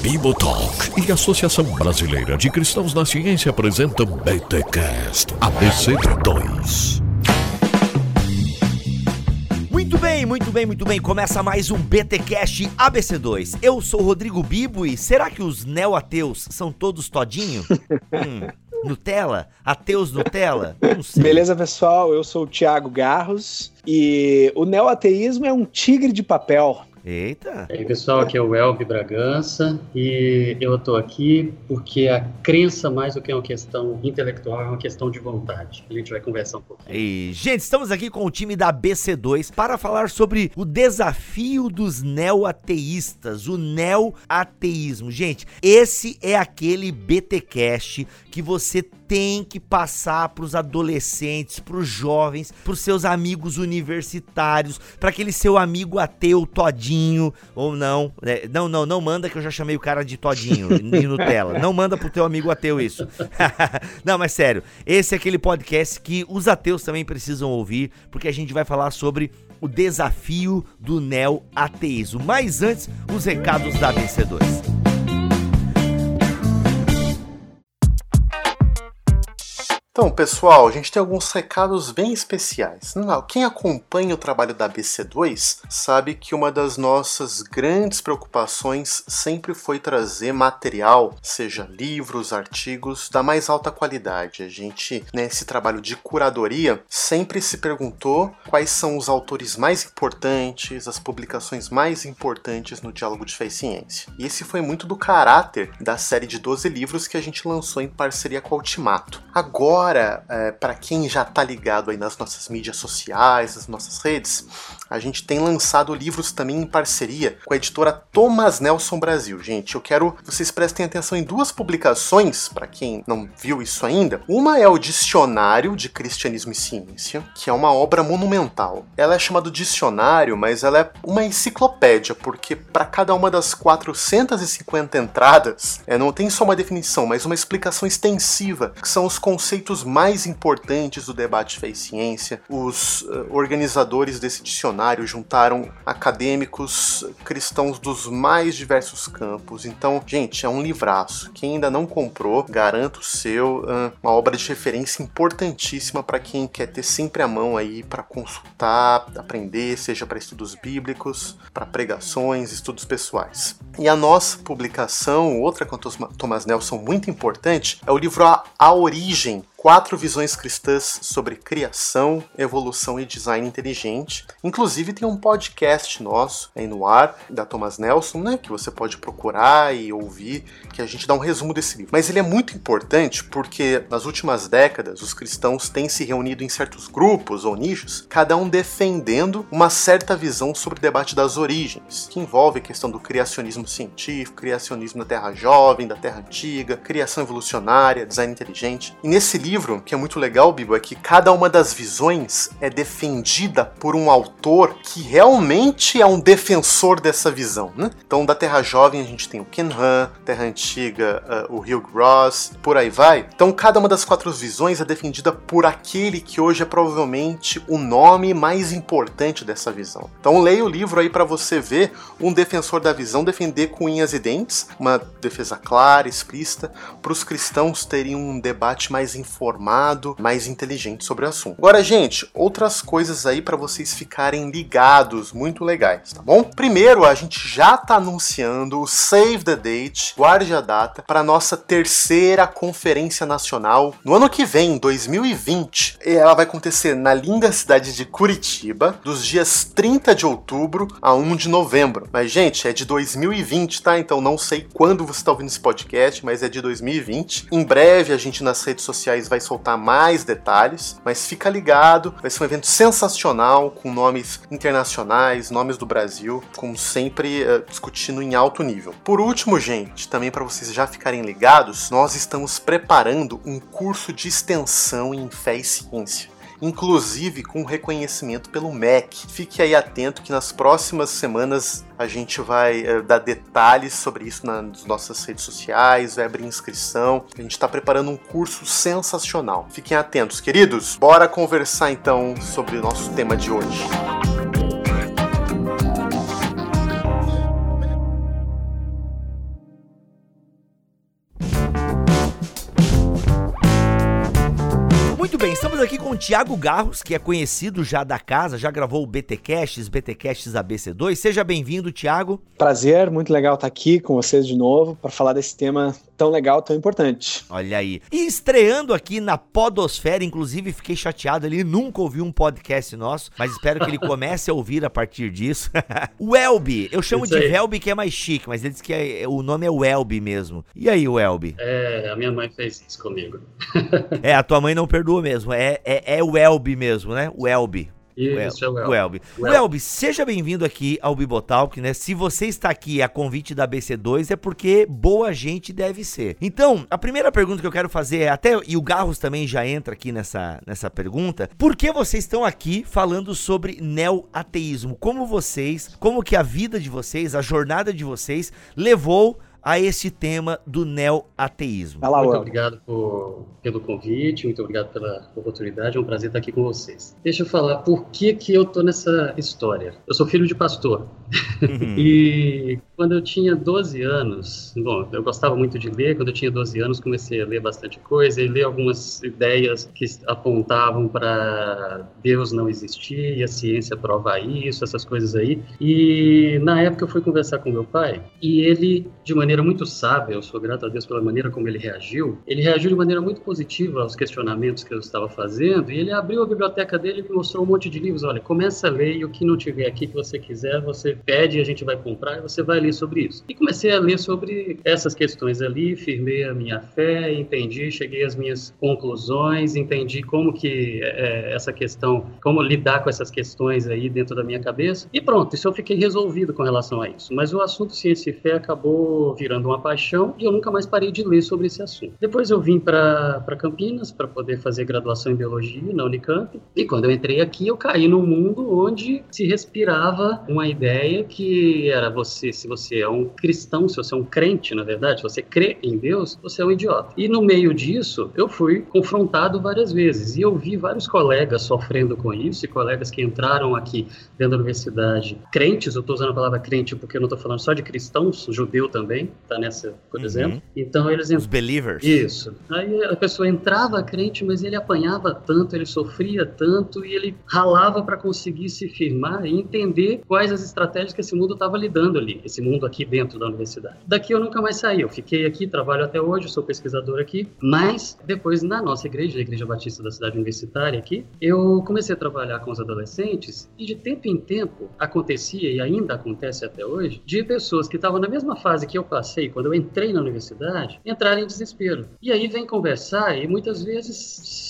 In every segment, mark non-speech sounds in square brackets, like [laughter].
Bibotalk e Associação Brasileira de Cristãos na Ciência apresentam BTCast ABC2. Muito bem, muito bem, muito bem. Começa mais um BTcast ABC2. Eu sou o Rodrigo Bibo e será que os neo-ateus são todos todinho? [laughs] hum, Nutella? Ateus Nutella? Beleza, pessoal? Eu sou o Thiago Garros e o neo-ateísmo é um tigre de papel. Eita! E aí, pessoal, aqui é o Elvi Bragança e eu estou aqui porque a crença, mais do que uma questão intelectual, é uma questão de vontade. A gente vai conversar um pouquinho. E, gente, estamos aqui com o time da BC2 para falar sobre o desafio dos neo-ateístas, o neo-ateísmo. Gente, esse é aquele BTcast que você tem que passar para os adolescentes, para os jovens, para os seus amigos universitários, para aquele seu amigo ateu todinho ou não. É, não, não, não manda que eu já chamei o cara de todinho de Nutella. Não manda pro teu amigo ateu isso. [laughs] não, mas sério, esse é aquele podcast que os ateus também precisam ouvir, porque a gente vai falar sobre o desafio do neo-ateísmo. Mas antes, os recados da vencedores. Então, pessoal, a gente tem alguns recados bem especiais. Quem acompanha o trabalho da BC2 sabe que uma das nossas grandes preocupações sempre foi trazer material, seja livros, artigos, da mais alta qualidade. A gente, nesse trabalho de curadoria, sempre se perguntou quais são os autores mais importantes, as publicações mais importantes no diálogo de fé e ciência. E esse foi muito do caráter da série de 12 livros que a gente lançou em parceria com a Ultimato. Agora, Agora, é, para quem já está ligado aí nas nossas mídias sociais, nas nossas redes, a gente tem lançado livros também em parceria com a editora Thomas Nelson Brasil. Gente, eu quero que vocês prestem atenção em duas publicações, para quem não viu isso ainda. Uma é o Dicionário de Cristianismo e Ciência, que é uma obra monumental. Ela é chamada dicionário, mas ela é uma enciclopédia, porque para cada uma das 450 entradas, é, não tem só uma definição, mas uma explicação extensiva, que são os conceitos pontos mais importantes do debate e ciência. Os uh, organizadores desse dicionário juntaram acadêmicos cristãos dos mais diversos campos. Então, gente, é um livraço. Quem ainda não comprou, garanto o seu. Uh, uma obra de referência importantíssima para quem quer ter sempre a mão aí para consultar, aprender, seja para estudos bíblicos, para pregações, estudos pessoais. E a nossa publicação, outra com Thomas Nelson muito importante, é o livro a Origem quatro visões cristãs sobre criação, evolução e design inteligente. Inclusive tem um podcast nosso aí no ar, da Thomas Nelson, né, que você pode procurar e ouvir, que a gente dá um resumo desse livro. Mas ele é muito importante porque nas últimas décadas os cristãos têm se reunido em certos grupos ou nichos, cada um defendendo uma certa visão sobre o debate das origens, que envolve a questão do criacionismo científico, criacionismo da Terra jovem, da Terra antiga, criação evolucionária, design inteligente. E nesse livro livro, que é muito legal, Bibo, é que cada uma das visões é defendida por um autor que realmente é um defensor dessa visão, né? Então, da Terra Jovem a gente tem o Ken Han, Terra Antiga, uh, o Hugh Ross, por aí vai. Então, cada uma das quatro visões é defendida por aquele que hoje é provavelmente o nome mais importante dessa visão. Então, leia o livro aí para você ver um defensor da visão defender com unhas e dentes, uma defesa clara, explícita, para os cristãos terem um debate mais informado informado, mais inteligente sobre o assunto. Agora, gente, outras coisas aí para vocês ficarem ligados, muito legais, tá bom? Primeiro, a gente já tá anunciando o Save the Date, guarde a data, para nossa terceira conferência nacional no ano que vem, 2020. Ela vai acontecer na linda cidade de Curitiba, dos dias 30 de outubro a 1 de novembro. Mas, gente, é de 2020, tá? Então não sei quando você está ouvindo esse podcast, mas é de 2020. Em breve a gente nas redes sociais vai soltar mais detalhes, mas fica ligado, vai ser um evento sensacional com nomes internacionais, nomes do Brasil, como sempre uh, discutindo em alto nível. Por último, gente, também para vocês já ficarem ligados, nós estamos preparando um curso de extensão em fé e ciência inclusive com reconhecimento pelo MEC. Fique aí atento que nas próximas semanas a gente vai é, dar detalhes sobre isso nas nossas redes sociais, vai abrir inscrição. A gente está preparando um curso sensacional. Fiquem atentos, queridos. Bora conversar então sobre o nosso tema de hoje. Muito bem, estamos aqui com o Thiago Garros, que é conhecido já da casa, já gravou o BTcasts, BTcasts ABC2. Seja bem-vindo, Thiago. Prazer, muito legal estar aqui com vocês de novo para falar desse tema tão legal, tão importante. Olha aí. E estreando aqui na Podosfera, inclusive fiquei chateado, ele nunca ouviu um podcast nosso, mas espero que ele [laughs] comece a ouvir a partir disso. [laughs] o Elbi, eu chamo Isso de Velbi que é mais chique, mas ele disse que é, o nome é o Elbi mesmo. E aí, o Elbi? É, a minha mãe fez isso comigo. é, a tua mãe não perdoa mesmo, é, é, é o Elbi mesmo, né? O Elbi. Isso, é o Elbi. O Elbi. O Elbi, seja bem-vindo aqui ao Bibotalk, né? Se você está aqui a convite da BC2 é porque boa gente deve ser. Então, a primeira pergunta que eu quero fazer é até, e o Garros também já entra aqui nessa, nessa pergunta, por que vocês estão aqui falando sobre neo-ateísmo? Como vocês, como que a vida de vocês, a jornada de vocês levou a esse tema do neo-ateísmo. Muito obrigado por, pelo convite, muito obrigado pela oportunidade, é um prazer estar aqui com vocês. Deixa eu falar por que, que eu tô nessa história. Eu sou filho de pastor, uhum. [laughs] e quando eu tinha 12 anos, bom, eu gostava muito de ler, quando eu tinha 12 anos comecei a ler bastante coisa e ler algumas ideias que apontavam para Deus não existir a ciência provar isso, essas coisas aí. E na época eu fui conversar com meu pai e ele, de maneira maneira muito sábia, eu sou grato a Deus pela maneira como ele reagiu. Ele reagiu de maneira muito positiva aos questionamentos que eu estava fazendo e ele abriu a biblioteca dele e me mostrou um monte de livros. Olha, começa a ler e o que não tiver aqui que você quiser, você pede e a gente vai comprar e você vai ler sobre isso. E comecei a ler sobre essas questões ali, firmei a minha fé, entendi, cheguei às minhas conclusões, entendi como que é, essa questão, como lidar com essas questões aí dentro da minha cabeça e pronto, isso eu fiquei resolvido com relação a isso. Mas o assunto ciência e fé acabou virando uma paixão e eu nunca mais parei de ler sobre esse assunto. Depois eu vim para Campinas para poder fazer graduação em biologia na Unicamp e quando eu entrei aqui eu caí num mundo onde se respirava uma ideia que era você, se você é um cristão, se você é um crente, na verdade, se você crê em Deus, você é um idiota. E no meio disso eu fui confrontado várias vezes e eu vi vários colegas sofrendo com isso e colegas que entraram aqui dentro da universidade crentes, eu estou usando a palavra crente porque eu não estou falando só de cristãos, judeu também, tá nessa, por uhum. exemplo. Então eles os believers. Isso. Aí a pessoa entrava crente, mas ele apanhava tanto, ele sofria tanto e ele ralava para conseguir se firmar e entender quais as estratégias que esse mundo estava lidando ali, esse mundo aqui dentro da universidade. Daqui eu nunca mais saí. Eu fiquei aqui, trabalho até hoje, sou pesquisador aqui, mas depois na nossa igreja, a Igreja Batista da cidade universitária aqui, eu comecei a trabalhar com os adolescentes e de tempo em tempo acontecia e ainda acontece até hoje de pessoas que estavam na mesma fase que eu passei quando eu entrei na universidade, entraram em desespero. E aí vem conversar e muitas vezes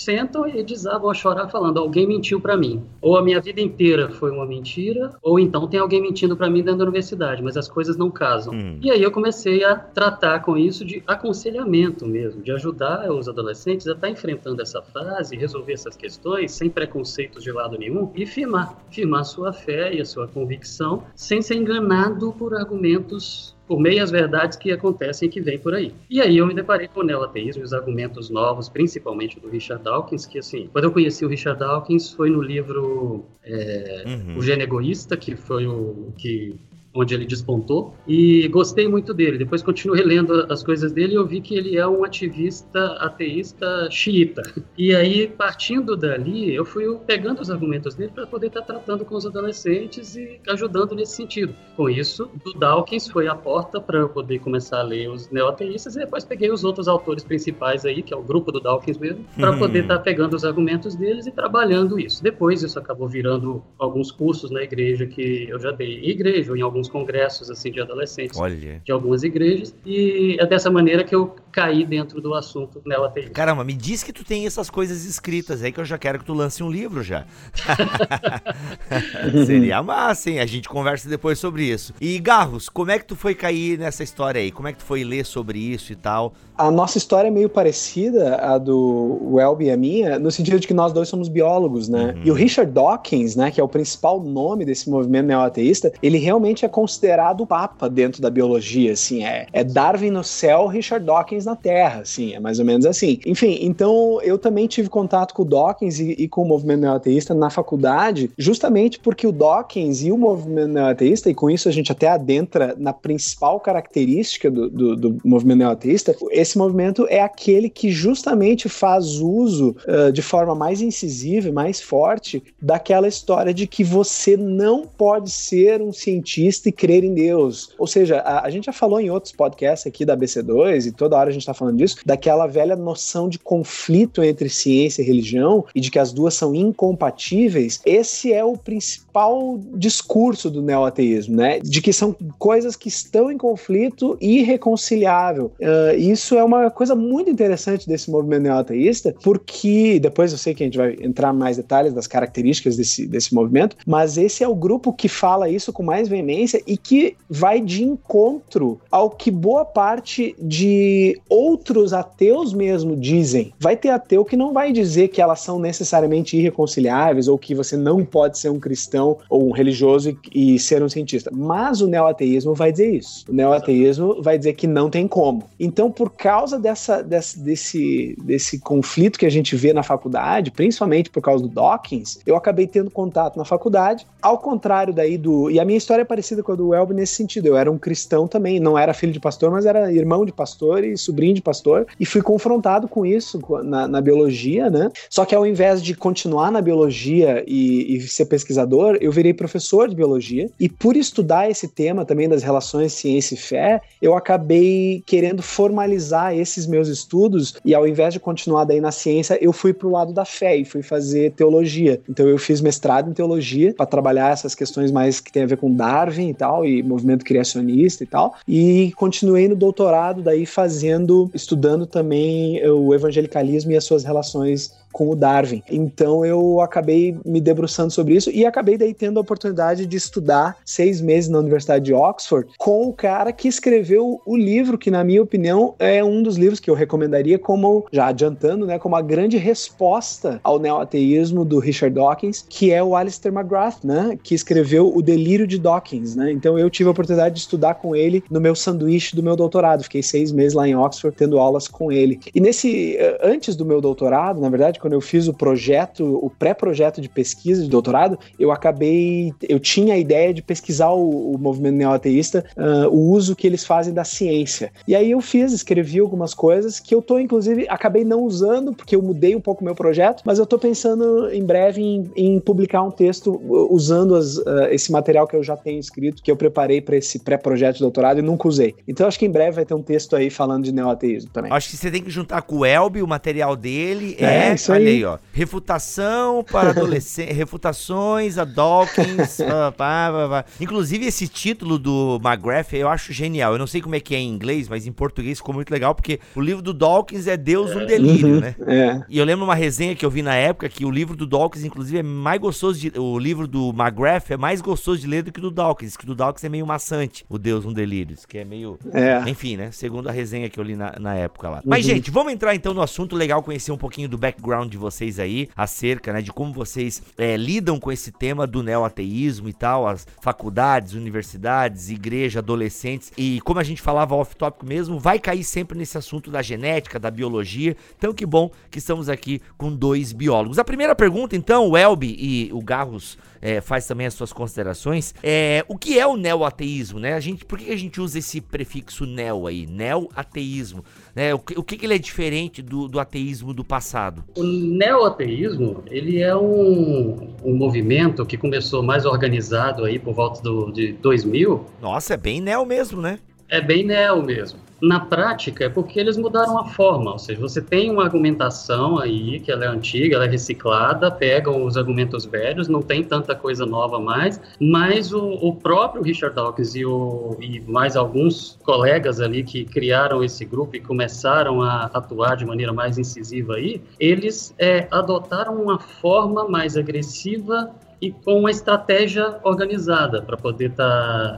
sentam e desabam a chorar falando: alguém mentiu para mim. Ou a minha vida inteira foi uma mentira, ou então tem alguém mentindo para mim dentro da universidade, mas as coisas não casam. Hum. E aí eu comecei a tratar com isso de aconselhamento mesmo, de ajudar os adolescentes a estar enfrentando essa fase, resolver essas questões sem preconceitos de lado nenhum e firmar, firmar sua fé e a sua convicção sem ser enganado por argumentos por meias verdades que acontecem e que vêm por aí. E aí eu me deparei com o neoateísmo e os argumentos novos, principalmente do Richard Dawkins, que assim, quando eu conheci o Richard Dawkins foi no livro é, uhum. O Gênio Egoísta, que foi o que onde ele despontou, e gostei muito dele. Depois continuei lendo as coisas dele e eu vi que ele é um ativista ateísta xiita. E aí, partindo dali, eu fui pegando os argumentos dele para poder estar tá tratando com os adolescentes e ajudando nesse sentido. Com isso, do Dawkins foi a porta para eu poder começar a ler os neoateístas e depois peguei os outros autores principais aí, que é o grupo do Dawkins mesmo, para uhum. poder estar tá pegando os argumentos deles e trabalhando isso. Depois isso acabou virando alguns cursos na igreja que eu já dei em igreja ou em alguns alguns congressos assim de adolescentes Olha. de algumas igrejas e é dessa maneira que eu caí dentro do assunto neoateísmo. Caramba, me diz que tu tem essas coisas escritas aí que eu já quero que tu lance um livro já. [laughs] Seria massa, hein? A gente conversa depois sobre isso. E Garros, como é que tu foi cair nessa história aí? Como é que tu foi ler sobre isso e tal? A nossa história é meio parecida à do Welby e a minha, no sentido de que nós dois somos biólogos, né? Uhum. E o Richard Dawkins, né, que é o principal nome desse movimento neoateísta, ele realmente é considerado o papa dentro da biologia, assim, é, é Darwin no céu, Richard Dawkins na Terra, assim, é mais ou menos assim. Enfim, então eu também tive contato com o Dawkins e, e com o movimento neoateísta na faculdade, justamente porque o Dawkins e o movimento neoateísta, e com isso a gente até adentra na principal característica do, do, do movimento neoateísta, esse movimento é aquele que justamente faz uso uh, de forma mais incisiva e mais forte daquela história de que você não pode ser um cientista e crer em Deus. Ou seja, a, a gente já falou em outros podcasts aqui da BC2 e toda hora a gente está falando disso, daquela velha noção de conflito entre ciência e religião e de que as duas são incompatíveis. Esse é o principal discurso do neoateísmo, né? De que são coisas que estão em conflito irreconciliável. Uh, isso é uma coisa muito interessante desse movimento neoateísta, porque depois eu sei que a gente vai entrar mais detalhes das características desse, desse movimento, mas esse é o grupo que fala isso com mais veemência e que vai de encontro ao que boa parte de outros ateus mesmo dizem. Vai ter ateu que não vai dizer que elas são necessariamente irreconciliáveis ou que você não pode ser um cristão ou um religioso e, e ser um cientista, mas o neoateísmo vai dizer isso. O neoateísmo vai dizer que não tem como. Então, por causa dessa, desse, desse, desse conflito que a gente vê na faculdade, principalmente por causa do Dawkins, eu acabei tendo contato na faculdade, ao contrário daí do. E a minha história é parecida com a do Welby nesse sentido. Eu era um cristão também, não era filho de pastor, mas era irmão de pastor e sobrinho de pastor, e fui confrontado com isso na, na biologia, né? Só que ao invés de continuar na biologia e, e ser pesquisador, eu virei professor de biologia, e por estudar esse tema também das relações ciência e fé, eu acabei querendo formalizar esses meus estudos, e ao invés de continuar daí na ciência, eu fui pro lado da fé e fui fazer teologia. Então eu fiz mestrado em teologia para trabalhar essas questões mais que tem a ver com Darwin e tal, e movimento criacionista e tal. E continuei no doutorado daí fazendo, estudando também o evangelicalismo e as suas relações com o Darwin. Então eu acabei me debruçando sobre isso e acabei daí tendo a oportunidade de estudar seis meses na Universidade de Oxford com o cara que escreveu o livro que, na minha opinião, é um dos livros que eu recomendaria como, já adiantando, né, como a grande resposta ao neoateísmo do Richard Dawkins, que é o Alistair McGrath, né, que escreveu O Delírio de Dawkins, né? Então eu tive a oportunidade de estudar com ele no meu sanduíche do meu doutorado. Fiquei seis meses lá em Oxford tendo aulas com ele. E nesse, eh, antes do meu doutorado, na verdade, quando eu fiz o projeto, o pré-projeto de pesquisa de doutorado, eu acabei, eu tinha a ideia de pesquisar o, o movimento neoateísta, uh, o uso que eles fazem da ciência. E aí eu fiz, escrevi algumas coisas que eu tô, inclusive, acabei não usando, porque eu mudei um pouco o meu projeto, mas eu tô pensando em breve em, em publicar um texto usando as, uh, esse material que eu já tenho escrito, que eu preparei para esse pré-projeto de doutorado e nunca usei. Então acho que em breve vai ter um texto aí falando de neoateísmo também. Acho que você tem que juntar com o Elbi, o material dele. É, é isso Olha aí, ó. Refutação para adolescentes. [laughs] refutações a Dawkins. [laughs] pá, pá, pá, Inclusive, esse título do McGrath eu acho genial. Eu não sei como é que é em inglês, mas em português ficou muito legal, porque o livro do Dawkins é Deus um delírio, uhum, né? É. E eu lembro uma resenha que eu vi na época que o livro do Dawkins, inclusive, é mais gostoso de. O livro do McGrath é mais gostoso de ler do que o do Dawkins, que o do Dawkins é meio maçante, o Deus um delírio, que é meio. É. Enfim, né? Segundo a resenha que eu li na, na época lá. Uhum. Mas, gente, vamos entrar então no assunto. Legal conhecer um pouquinho do background de vocês vocês aí acerca né, de como vocês é, lidam com esse tema do neoateísmo e tal, as faculdades, universidades, igreja, adolescentes e como a gente falava off-topic mesmo, vai cair sempre nesse assunto da genética, da biologia. Então que bom que estamos aqui com dois biólogos. A primeira pergunta, então, o Elbi e o Garros é, faz também as suas considerações. É, o que é o neoateísmo, né? A gente, por que a gente usa esse prefixo neo aí? Neoateísmo. Né? O, que, o que ele é diferente do, do ateísmo do passado? O neoateísmo, ele é um, um movimento que começou mais organizado aí por volta do, de 2000. Nossa, é bem neo mesmo, né? É bem neo mesmo. Na prática, é porque eles mudaram a forma, ou seja, você tem uma argumentação aí que ela é antiga, ela é reciclada, pegam os argumentos velhos, não tem tanta coisa nova mais, mas o, o próprio Richard Dawkins e, o, e mais alguns colegas ali que criaram esse grupo e começaram a atuar de maneira mais incisiva aí, eles é, adotaram uma forma mais agressiva e com uma estratégia organizada para poder estar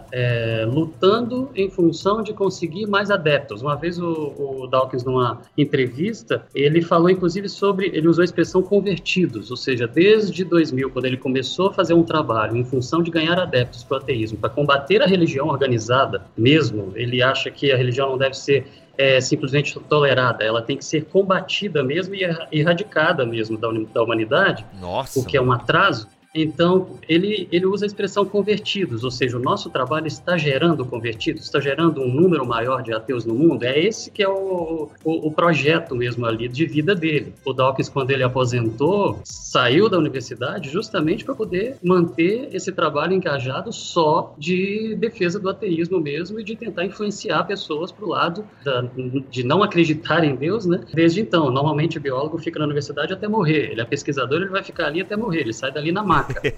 tá, é, lutando em função de conseguir mais adeptos. Uma vez o, o, Dawkins, numa entrevista, ele falou inclusive sobre, ele usou a expressão convertidos, ou seja, desde 2000, quando ele começou a fazer um trabalho em função de ganhar adeptos para o ateísmo, para combater a religião organizada mesmo, ele acha que a religião não deve ser é, simplesmente tolerada, ela tem que ser combatida mesmo e erradicada mesmo da, da humanidade, Nossa. o que é um atraso. Então, ele, ele usa a expressão convertidos, ou seja, o nosso trabalho está gerando convertidos, está gerando um número maior de ateus no mundo. É esse que é o, o, o projeto mesmo ali de vida dele. O Dawkins, quando ele aposentou, saiu da universidade justamente para poder manter esse trabalho engajado só de defesa do ateísmo mesmo e de tentar influenciar pessoas para o lado da, de não acreditar em Deus, né? Desde então, normalmente o biólogo fica na universidade até morrer. Ele é pesquisador, ele vai ficar ali até morrer. Ele sai dali na máquina.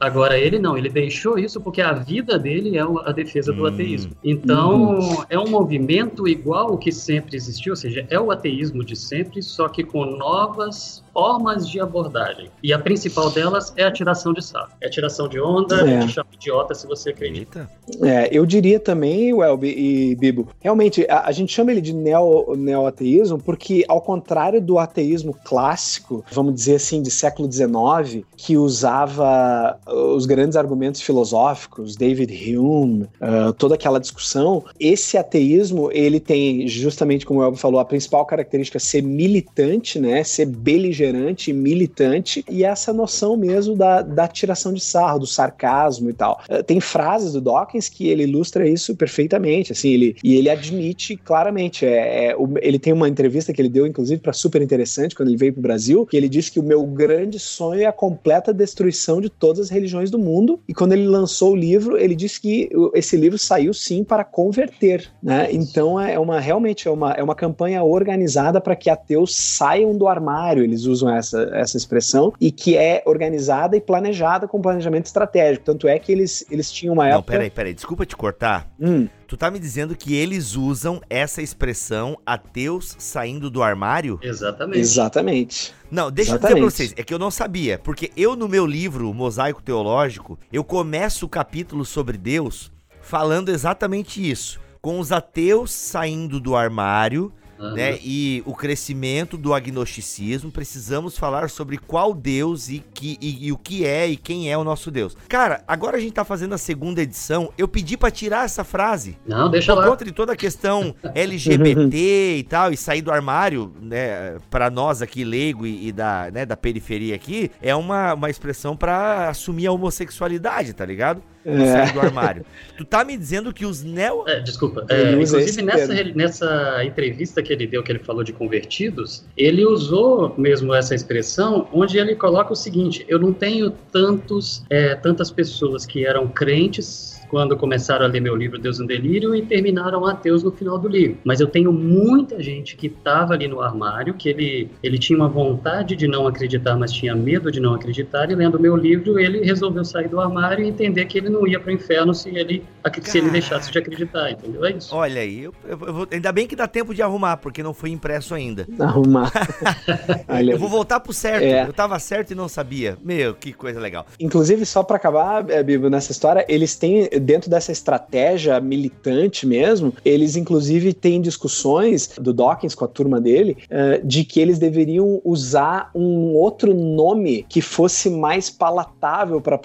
Agora, ele não, ele deixou isso porque a vida dele é a defesa do hum. ateísmo. Então, hum. é um movimento igual o que sempre existiu, ou seja, é o ateísmo de sempre, só que com novas formas de abordagem. E a principal delas é a tiração de sarro. É a tiração de onda, é. te chama idiota se você acredita. É, eu diria também, Welby e Bibo, realmente, a, a gente chama ele de neo, neo-ateísmo porque, ao contrário do ateísmo clássico, vamos dizer assim, de século XIX, que usava uh, os grandes argumentos filosóficos, David Hume, uh, toda aquela discussão, esse ateísmo, ele tem, justamente como o Welby falou, a principal característica é ser militante, né, ser beligerante beligerante, militante, e essa noção mesmo da, da tiração de sarro, do sarcasmo e tal. Uh, tem frases do Dawkins que ele ilustra isso perfeitamente, assim, ele, e ele admite claramente, é, é ele tem uma entrevista que ele deu, inclusive, para super interessante, quando ele veio para o Brasil, que ele disse que o meu grande sonho é a completa destruição de todas as religiões do mundo, e quando ele lançou o livro, ele disse que esse livro saiu sim para converter, né? Então é uma realmente é uma, é uma campanha organizada para que ateus saiam do armário, eles essa, essa expressão, e que é organizada e planejada com planejamento estratégico. Tanto é que eles, eles tinham uma época. Não, peraí, peraí, desculpa te cortar. Hum. Tu tá me dizendo que eles usam essa expressão ateus saindo do armário? Exatamente. Exatamente. Não, deixa Exatamente. eu dizer pra vocês, é que eu não sabia, porque eu no meu livro, Mosaico Teológico, eu começo o capítulo sobre Deus falando exatamente isso, com os ateus saindo do armário Uhum. Né? E o crescimento do agnosticismo, precisamos falar sobre qual Deus e, que, e, e, o que é e quem é o nosso Deus. Cara, agora a gente tá fazendo a segunda edição, eu pedi para tirar essa frase. Não, deixa por lá. conta de toda a questão [laughs] LGBT e tal, e sair do armário, né, para nós aqui leigo e, e, da, né, da periferia aqui, é uma, uma expressão para assumir a homossexualidade, tá ligado? É. sair do armário. tu tá me dizendo que os neo... É, desculpa. É, inclusive, nessa, nessa entrevista que ele deu, que ele falou de convertidos, ele usou mesmo essa expressão, onde ele coloca o seguinte, eu não tenho tantos, é, tantas pessoas que eram crentes quando começaram a ler meu livro Deus no Delírio e terminaram ateus no final do livro. Mas eu tenho muita gente que estava ali no armário, que ele, ele tinha uma vontade de não acreditar, mas tinha medo de não acreditar, e lendo meu livro, ele resolveu sair do armário e entender que ele não ia para o inferno se ele, se ele deixasse de acreditar, entendeu? É isso. Olha aí, eu, eu, eu vou, ainda bem que dá tempo de arrumar, porque não foi impresso ainda. [laughs] Arrumar. [laughs] eu vou voltar pro certo. É. Eu tava certo e não sabia. Meu, que coisa legal. Inclusive, só para acabar, é, Bibo, nessa história, eles têm dentro dessa estratégia militante mesmo, eles inclusive têm discussões do Dawkins com a turma dele uh, de que eles deveriam usar um outro nome que fosse mais palatável para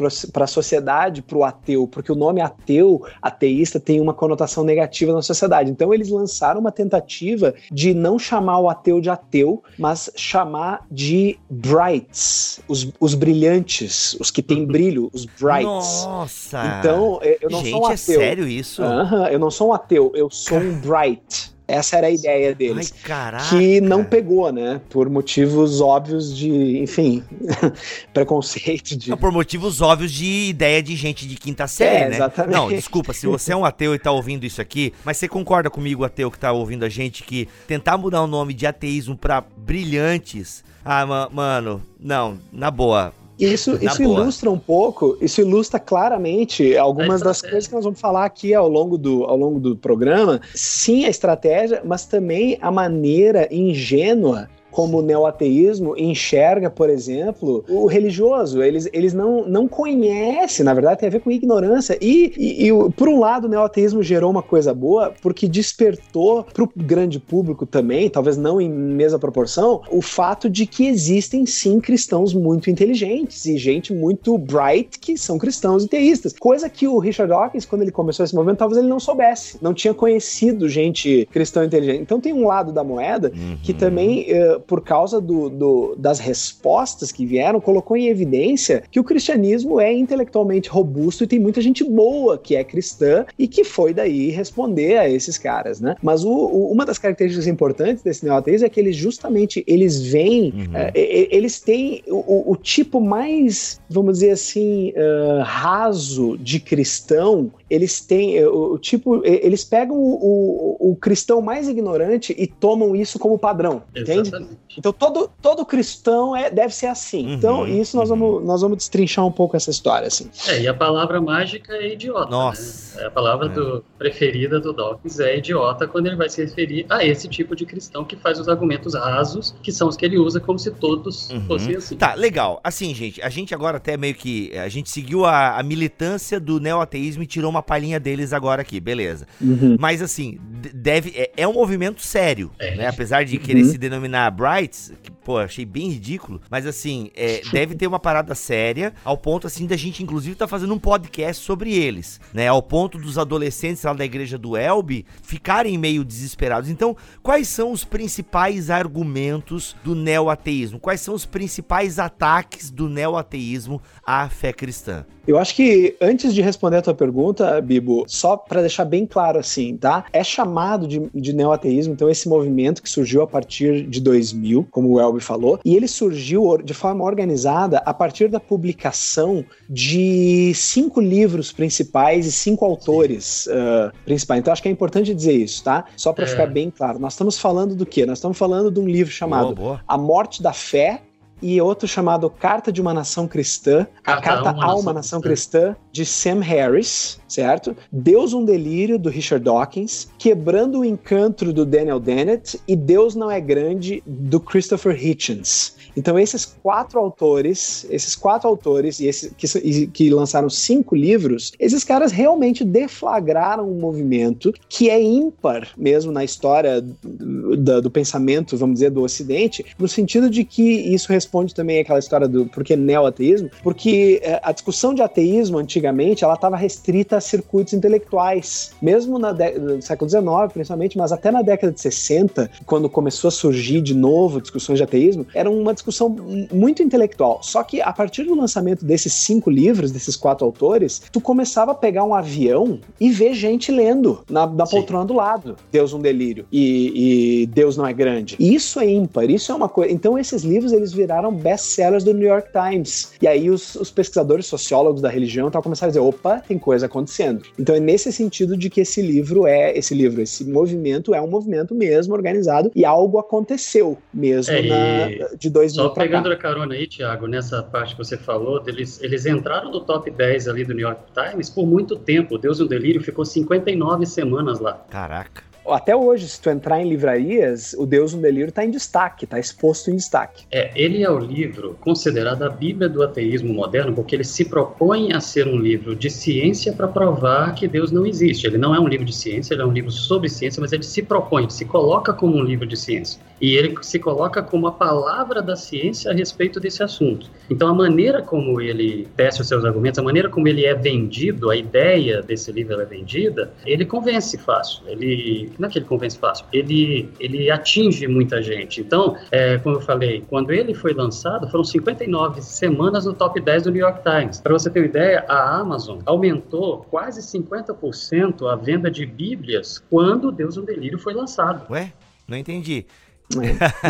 a sociedade, para o ateu, porque o nome ateu, ateísta, tem uma conotação negativa na sociedade. Então eles lançaram uma tentativa de não chamar o ateu de ateu, mas chamar de brights, os, os brilhantes, os que têm brilho, os brights. Nossa! Então, eu não Gente, sou um é ateu. é sério isso? Uhum, eu não sou um ateu, eu sou um bright. Essa era a ideia deles. Ai, caraca. Que não pegou, né? Por motivos óbvios de, enfim, [laughs] preconceito. De... Não, por motivos óbvios de ideia de gente de quinta série, é, né? Exatamente. Não, desculpa, se você é um ateu e tá ouvindo isso aqui, mas você concorda comigo, ateu, que tá ouvindo a gente, que tentar mudar o nome de ateísmo pra brilhantes. Ah, mano, não, na boa, isso, isso ilustra um pouco, isso ilustra claramente algumas das coisas que nós vamos falar aqui ao longo, do, ao longo do programa. Sim, a estratégia, mas também a maneira ingênua como o neoateísmo enxerga, por exemplo, o religioso. Eles, eles não, não conhecem, na verdade, tem a ver com ignorância. E, e, e por um lado, o neoateísmo gerou uma coisa boa, porque despertou para o grande público também, talvez não em mesma proporção, o fato de que existem sim cristãos muito inteligentes e gente muito bright que são cristãos e teístas. Coisa que o Richard Dawkins, quando ele começou esse movimento, talvez ele não soubesse, não tinha conhecido gente cristã inteligente. Então tem um lado da moeda uhum. que também, uh, por causa do, do, das respostas que vieram, colocou em evidência que o cristianismo é intelectualmente robusto e tem muita gente boa que é cristã e que foi daí responder a esses caras, né? Mas o, o, uma das características importantes desse neoateísmo é que eles justamente eles vêm, uhum. uh, eles têm o, o, tipo mais, vamos dizer assim, uh, raso de cristão eles têm o, tipo eles pegam o, o, o, cristão mais ignorante e tomam isso como padrão Exatamente. entende então todo, todo cristão é, deve ser assim uhum, então isso nós uhum. vamos nós vamos destrinchar um pouco essa história assim é, e a palavra mágica é idiota né? nossa né? a palavra é. do, preferida do Dawkins é idiota quando ele vai se referir a esse tipo de cristão que faz os argumentos rasos que são os que ele usa como se todos uhum. fossem assim tá legal assim gente a gente agora até meio que a gente seguiu a, a militância do neoateísmo e tirou uma uma palhinha deles agora aqui, beleza. Uhum. Mas assim, deve é, é, um movimento sério, é. né? Apesar de querer uhum. se denominar Brights, que, pô, achei bem ridículo, mas assim, é, [laughs] deve ter uma parada séria, ao ponto assim da gente inclusive tá fazendo um podcast sobre eles, né? Ao ponto dos adolescentes lá da igreja do Elbe ficarem meio desesperados. Então, quais são os principais argumentos do neo-ateísmo? Quais são os principais ataques do neo-ateísmo à fé cristã? Eu acho que antes de responder a tua pergunta, Bibo, só para deixar bem claro assim, tá? É chamado de, de neoateísmo, então esse movimento que surgiu a partir de 2000, como o Elby falou, e ele surgiu de forma organizada a partir da publicação de cinco livros principais e cinco autores uh, principais. Então acho que é importante dizer isso, tá? Só para é. ficar bem claro. Nós estamos falando do quê? Nós estamos falando de um livro chamado boa, boa. A Morte da Fé, e outro chamado Carta de uma Nação Cristã, Carta a Carta a uma, Nação, Cristã, de Sam Harris, certo? Deus um Delírio, do Richard Dawkins, Quebrando o Encanto, do Daniel Dennett, e Deus Não é Grande, do Christopher Hitchens. Então, esses quatro autores, esses quatro autores, e esses que, que lançaram cinco livros, esses caras realmente deflagraram um movimento que é ímpar mesmo na história do, do pensamento, vamos dizer, do Ocidente, no sentido de que isso responde também àquela história do porquê neo-ateísmo, porque é, a discussão de ateísmo antigamente ela estava restrita a circuitos intelectuais, mesmo no século XIX, principalmente, mas até na década de 60, quando começou a surgir de novo discussões de ateísmo, era uma discussão muito intelectual. Só que a partir do lançamento desses cinco livros, desses quatro autores, tu começava a pegar um avião e ver gente lendo na, na poltrona do lado. Deus um delírio e, e, Deus não é grande. Isso é ímpar, isso é uma coisa. Então esses livros eles viraram best-sellers do New York Times. E aí os, os pesquisadores sociólogos da religião estavam começando a dizer, opa, tem coisa acontecendo. Então é nesse sentido de que esse livro é esse livro, esse movimento é um movimento mesmo organizado e algo aconteceu mesmo é, na, de 2000 Só pegando a carona aí, Thiago, nessa parte que você falou, deles, eles entraram no top 10 ali do New York Times por muito tempo. Deus e o Delírio ficou 59 semanas lá. Caraca até hoje, se tu entrar em livrarias, o Deus no Delírio está em destaque, está exposto em destaque. É, ele é o livro considerado a Bíblia do ateísmo moderno, porque ele se propõe a ser um livro de ciência para provar que Deus não existe. Ele não é um livro de ciência, ele é um livro sobre ciência, mas ele se propõe, se coloca como um livro de ciência. E ele se coloca como a palavra da ciência a respeito desse assunto. Então, a maneira como ele tece os seus argumentos, a maneira como ele é vendido, a ideia desse livro é vendida, ele convence fácil. Ele não é que ele convence fácil, ele, ele atinge muita gente. Então, é, como eu falei, quando ele foi lançado, foram 59 semanas no top 10 do New York Times. Para você ter uma ideia, a Amazon aumentou quase 50% a venda de Bíblias quando Deus um Delírio foi lançado. Ué? Não entendi.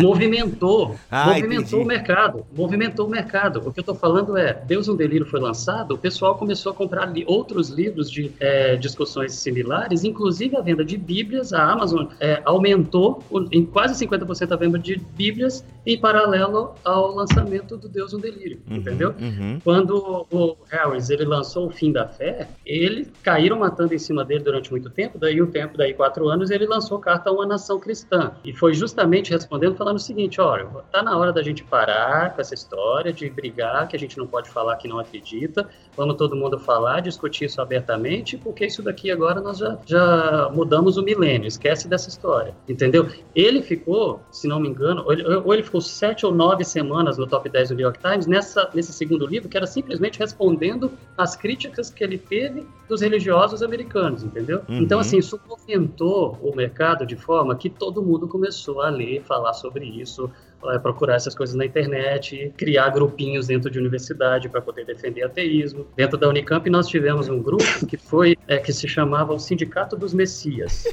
Movimentou, [laughs] ah, movimentou entendi. o mercado, movimentou o mercado. O que eu estou falando é, Deus um Delírio foi lançado, o pessoal começou a comprar li outros livros de é, discussões similares, inclusive a venda de Bíblias, a Amazon é, aumentou em quase 50% a venda de Bíblias em paralelo ao lançamento do Deus um Delírio, uhum, entendeu? Uhum. Quando o Harris ele lançou o Fim da Fé, ele caíram matando em cima dele durante muito tempo, daí um tempo, daí quatro anos, ele lançou Carta a uma Nação Cristã, e foi justamente simplesmente respondendo, falando o seguinte: olha, tá na hora da gente parar com essa história de brigar, que a gente não pode falar que não acredita, vamos todo mundo falar, discutir isso abertamente, porque isso daqui agora nós já, já mudamos o milênio, esquece dessa história, entendeu? Ele ficou, se não me engano, ou ele, ou ele ficou sete ou nove semanas no top 10 do New York Times nessa, nesse segundo livro, que era simplesmente respondendo às críticas que ele teve dos religiosos americanos, entendeu? Uhum. Então, assim, isso movimentou o mercado de forma que todo mundo começou a ler, falar sobre isso, é, procurar essas coisas na internet, criar grupinhos dentro de universidade para poder defender ateísmo. Dentro da Unicamp nós tivemos um grupo que foi é, que se chamava o Sindicato dos Messias.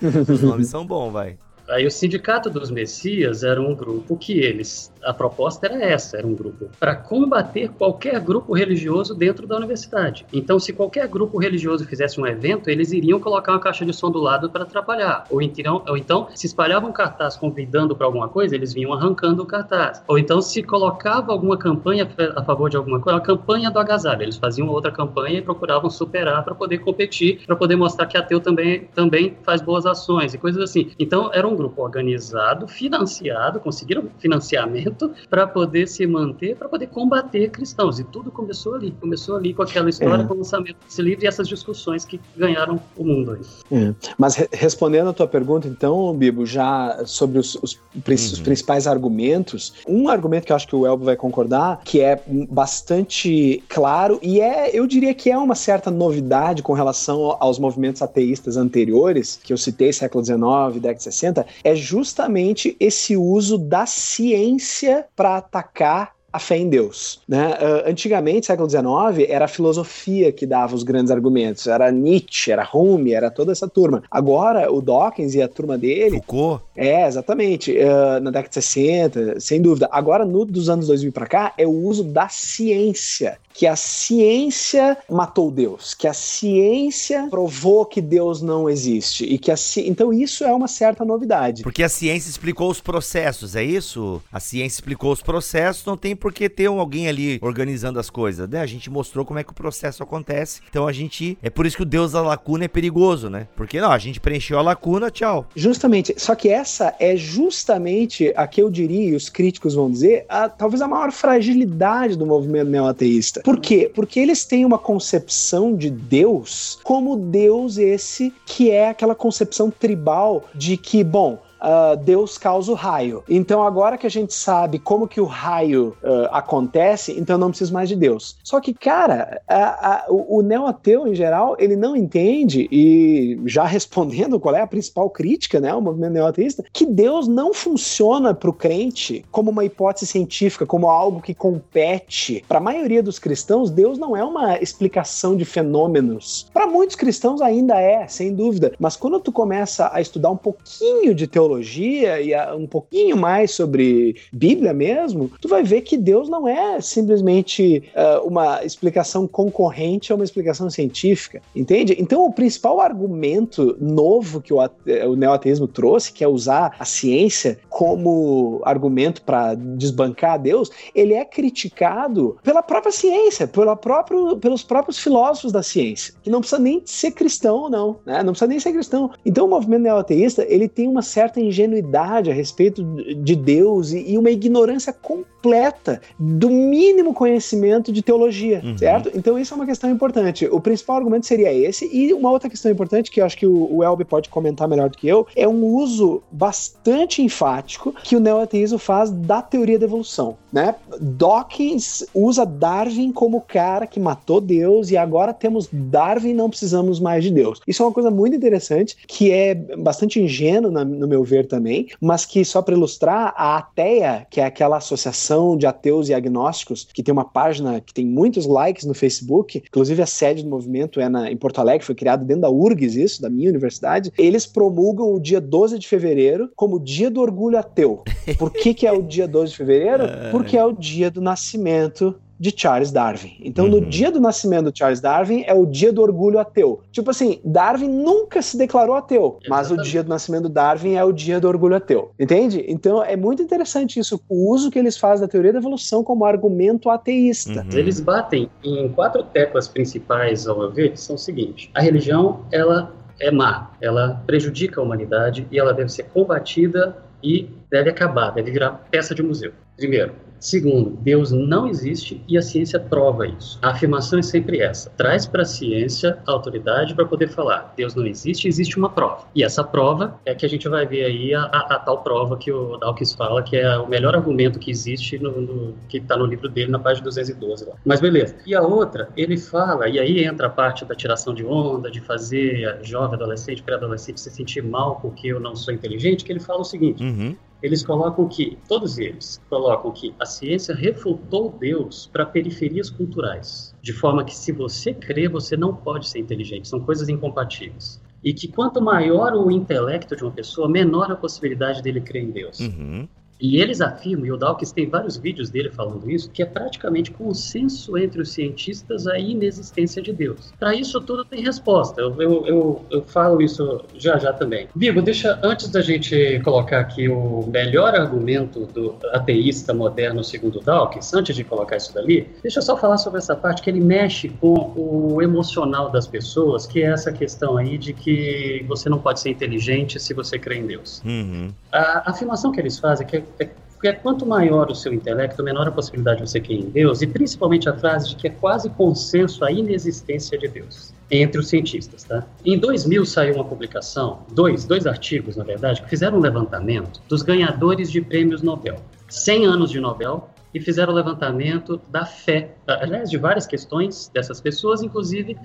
[laughs] Os nomes são bons, vai. Aí o Sindicato dos Messias era um grupo que eles, a proposta era essa, era um grupo para combater qualquer grupo religioso dentro da universidade. Então, se qualquer grupo religioso fizesse um evento, eles iriam colocar uma caixa de som do lado para atrapalhar. Ou então, ou então, se espalhavam cartaz convidando para alguma coisa, eles vinham arrancando o cartaz. Ou então, se colocava alguma campanha a favor de alguma coisa, a campanha do agasalho, eles faziam outra campanha e procuravam superar para poder competir, para poder mostrar que ateu também, também faz boas ações e coisas assim. Então, era um grupo organizado, financiado, conseguiram financiamento para poder se manter, para poder combater cristãos. E tudo começou ali. Começou ali com aquela história, é. com o lançamento desse livro e essas discussões que ganharam o mundo aí. É. Mas re respondendo a tua pergunta, então, Bibo, já sobre os, os, uhum. os, principais argumentos, um argumento que eu acho que o Elbo vai concordar, que é bastante claro e é, eu diria que é uma certa novidade com relação aos movimentos ateístas anteriores, que eu citei, século XIX, década de 60, é justamente esse uso da ciência para atacar a fé em Deus. Né? Uh, antigamente, século XIX, era a filosofia que dava os grandes argumentos. Era Nietzsche, era Hume, era toda essa turma. Agora, o Dawkins e a turma dele... Foucault? É, exatamente. Uh, na década de 60, sem dúvida. Agora, no, dos anos 2000 para cá, é o uso da ciência que a ciência matou Deus, que a ciência provou que Deus não existe e que a ci... então isso é uma certa novidade. Porque a ciência explicou os processos, é isso? A ciência explicou os processos, não tem por que ter alguém ali organizando as coisas, né? A gente mostrou como é que o processo acontece. Então a gente é por isso que o Deus da lacuna é perigoso, né? Porque não, a gente preencheu a lacuna, tchau. Justamente, só que essa é justamente a que eu diria, e os críticos vão dizer, a, talvez a maior fragilidade do movimento neoateísta por quê? Porque eles têm uma concepção de Deus como Deus esse que é aquela concepção tribal de que, bom, uh, Deus causa o raio. Então agora que a gente sabe como que o raio uh, acontece, então não precisa mais de Deus. Só que, cara, a, a, o, o neo-ateu em geral, ele não entende, e já respondendo qual é a principal crítica, né, o movimento neo-ateísta, que Deus não funciona para o crente como uma hipótese científica, como algo que compete. Para a maioria dos cristãos, Deus não é uma explicação de fenômenos. Para muitos cristãos ainda é, sem dúvida. Mas quando tu começa a estudar um pouquinho de teologia, teologia e um pouquinho mais sobre Bíblia mesmo, tu vai ver que Deus não é simplesmente uh, uma explicação concorrente a uma explicação científica, entende? Então, o principal argumento novo que o, o neoateísmo trouxe, que é usar a ciência como argumento para desbancar Deus, ele é criticado pela própria ciência, pela próprio, pelos próprios filósofos da ciência, que não precisa nem ser cristão não, né? Não precisa nem ser cristão. Então, o movimento neoateísta, ele tem uma certa ingenuidade a respeito de Deus e, e uma ignorância completa do mínimo conhecimento de teologia, uhum. certo? Então isso é uma questão importante. O principal argumento seria esse e uma outra questão importante que eu acho que o, o Elbe pode comentar melhor do que eu é um uso bastante enfático que o neoateísmo faz da teoria da evolução, né? Dawkins usa Darwin como cara que matou Deus e agora temos Darwin não precisamos mais de Deus. Isso é uma coisa muito interessante que é bastante ingênuo no meu ver também, mas que só para ilustrar, a ATEA, que é aquela associação de ateus e agnósticos, que tem uma página que tem muitos likes no Facebook, inclusive a sede do movimento é na, em Porto Alegre, foi criado dentro da URGS, isso, da minha universidade, eles promulgam o dia 12 de fevereiro como dia do orgulho ateu. Por que, que é o dia 12 de fevereiro? [laughs] Porque é o dia do nascimento de Charles Darwin. Então, uhum. no dia do nascimento do Charles Darwin é o dia do orgulho ateu. Tipo assim, Darwin nunca se declarou ateu, Exatamente. mas o dia do nascimento do Darwin é o dia do orgulho ateu. Entende? Então, é muito interessante isso, o uso que eles fazem da teoria da evolução como argumento ateísta. Uhum. Eles batem em quatro teclas principais, ao meu ver, que são o seguinte: a religião, ela é má, ela prejudica a humanidade e ela deve ser combatida e deve acabar, deve virar peça de museu. Primeiro. Segundo, Deus não existe e a ciência prova isso. A afirmação é sempre essa: traz para a ciência a autoridade para poder falar. Deus não existe, existe uma prova. E essa prova é que a gente vai ver aí a, a, a tal prova que o Dawkins fala, que é o melhor argumento que existe no, no que está no livro dele, na página 212. Lá. Mas beleza. E a outra, ele fala, e aí entra a parte da tiração de onda, de fazer jovem, adolescente, pré-adolescente se sentir mal porque eu não sou inteligente, que ele fala o seguinte: Uhum. Eles colocam que, todos eles, colocam que a ciência refutou Deus para periferias culturais, de forma que se você crê, você não pode ser inteligente, são coisas incompatíveis. E que quanto maior o intelecto de uma pessoa, menor a possibilidade dele crer em Deus. Uhum. E eles afirmam, e o Dawkins tem vários vídeos dele falando isso, que é praticamente consenso entre os cientistas a inexistência de Deus. Para isso tudo tem resposta. Eu, eu, eu, eu, falo isso já já também. Vigo, deixa, antes da gente colocar aqui o melhor argumento do ateísta moderno segundo Dawkins, antes de colocar isso dali, deixa eu só falar sobre essa parte que ele mexe com o emocional das pessoas, que é essa questão aí de que você não pode ser inteligente se você crê em Deus. Uhum. A afirmação que eles fazem é que é, é quanto maior o seu intelecto, menor a possibilidade de você crer em Deus, e principalmente a frase de que é quase consenso a inexistência de Deus entre os cientistas, tá? Em 2000 saiu uma publicação, dois, dois artigos, na verdade, que fizeram um levantamento dos ganhadores de prêmios Nobel. 100 anos de Nobel, e fizeram o levantamento da fé, aliás, de várias questões dessas pessoas, inclusive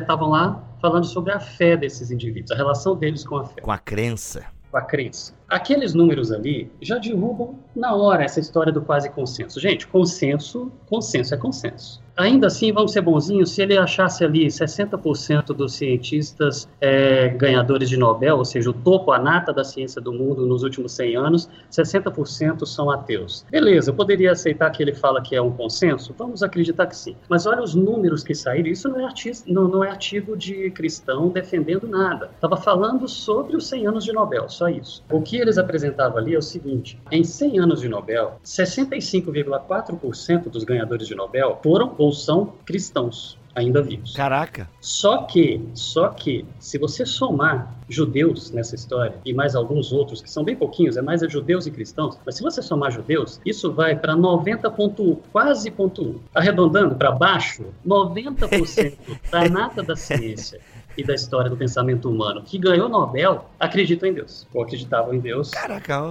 estavam é, lá falando sobre a fé desses indivíduos, a relação deles com a fé. Com a crença com a crença. Aqueles números ali já derrubam na hora essa história do quase consenso. Gente, consenso, consenso é consenso. Ainda assim, vamos ser bonzinhos, se ele achasse ali 60% dos cientistas é, ganhadores de Nobel, ou seja, o topo, a nata da ciência do mundo nos últimos 100 anos, 60% são ateus. Beleza, eu poderia aceitar que ele fala que é um consenso? Vamos acreditar que sim. Mas olha os números que saíram, isso não é, artista, não, não é artigo de cristão defendendo nada. Estava falando sobre os 100 anos de Nobel, só isso. O que eles apresentavam ali é o seguinte, em 100 anos de Nobel, 65,4% dos ganhadores de Nobel foram ou são cristãos ainda vivos. Caraca. Só que, só que, se você somar judeus nessa história e mais alguns outros que são bem pouquinhos, é mais a judeus e cristãos, mas se você somar judeus, isso vai para 90.1, quase ponto 1. Arredondando para baixo, 90% da nata da ciência e da história do pensamento humano que ganhou Nobel acreditam em Deus, ou acreditavam em Deus. Caraca,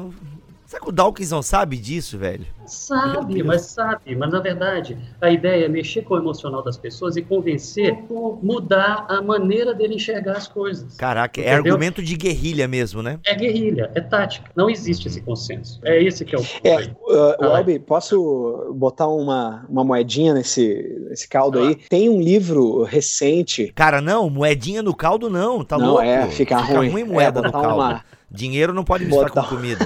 Será que o Dawkins não sabe disso, velho? Sabe, mas sabe. Mas na verdade, a ideia é mexer com o emocional das pessoas e convencer, mudar a maneira dele enxergar as coisas. Caraca, é Entendeu? argumento de guerrilha mesmo, né? É guerrilha, é tática. Não existe esse consenso. É esse que é o. É, uh, Albi, posso botar uma, uma moedinha nesse, nesse caldo ah. aí? Tem um livro recente. Cara, não, moedinha no caldo não, tá não, louco? É, fica, fica ruim. ruim moeda é, no caldo. Uma Dinheiro não pode misturar Botar... com comida.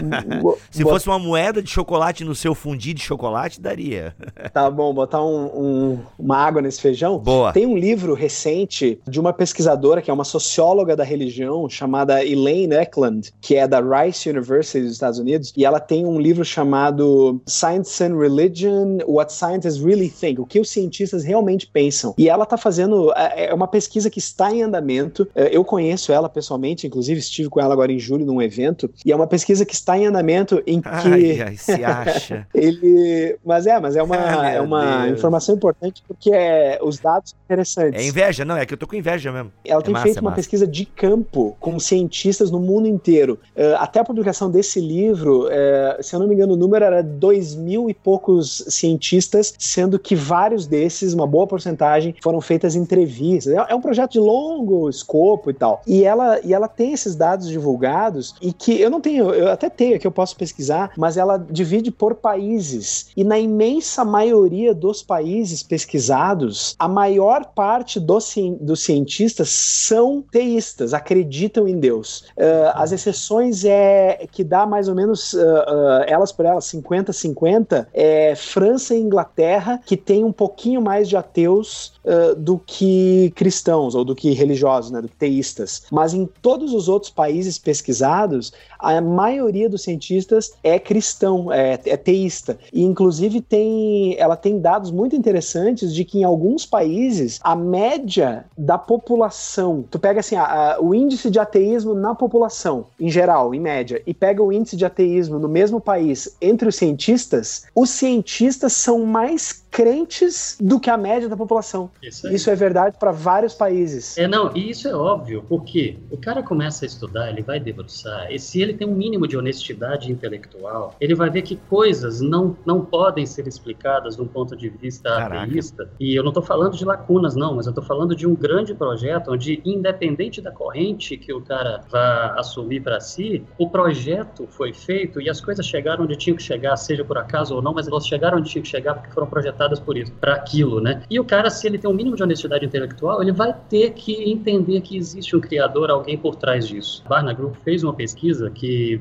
[laughs] Se fosse uma moeda de chocolate no seu fundi de chocolate, daria. [laughs] Tá bom, botar um, um, uma água nesse feijão. Boa. Tem um livro recente de uma pesquisadora que é uma socióloga da religião chamada Elaine Eklund, que é da Rice University dos Estados Unidos, e ela tem um livro chamado Science and Religion: What Scientists Really Think, o que os cientistas realmente pensam. E ela tá fazendo é, é uma pesquisa que está em andamento. É, eu conheço ela pessoalmente, inclusive estive com com ela agora em julho num evento, e é uma pesquisa que está em andamento em que. Ai, [laughs] ai, se acha. ele. Mas é, mas é uma, ai, é uma informação importante porque é, os dados são interessantes. É inveja, não, é que eu tô com inveja mesmo. Ela é tem massa, feito é uma pesquisa de campo com cientistas no mundo inteiro. Uh, até a publicação desse livro, uh, se eu não me engano, o número era dois mil e poucos cientistas, sendo que vários desses, uma boa porcentagem, foram feitas entrevistas. É, é um projeto de longo escopo e tal. E ela, e ela tem esses dados divulgados e que eu não tenho, eu até tenho que eu posso pesquisar, mas ela divide por países. E na imensa maioria dos países pesquisados, a maior parte dos, dos cientistas são teístas, acreditam em Deus. Uh, as exceções é que dá mais ou menos uh, uh, elas por elas 50-50 é França e Inglaterra que tem um pouquinho mais de ateus do que cristãos ou do que religiosos, né, do que teístas. Mas em todos os outros países países pesquisados, a maioria dos cientistas é cristão, é, é teísta. E inclusive tem, ela tem dados muito interessantes de que em alguns países a média da população, tu pega assim, a, a, o índice de ateísmo na população, em geral, em média, e pega o índice de ateísmo no mesmo país entre os cientistas, os cientistas são mais crentes do que a média da população. Isso, isso é verdade para vários países. É, não, e isso é óbvio, porque o cara começa a estudar, ele vai debruçar, e se ele tem um mínimo de honestidade intelectual, ele vai ver que coisas não, não podem ser explicadas de um ponto de vista Caraca. ateísta. E eu não estou falando de lacunas, não, mas eu estou falando de um grande projeto onde, independente da corrente que o cara vá assumir para si, o projeto foi feito e as coisas chegaram onde tinham que chegar, seja por acaso ou não, mas elas chegaram onde tinham que chegar porque foram projetadas por isso, para aquilo, né? E o cara, se ele tem um mínimo de honestidade intelectual, ele vai ter que entender que existe um criador, alguém por trás disso. Barna Group fez uma pesquisa que,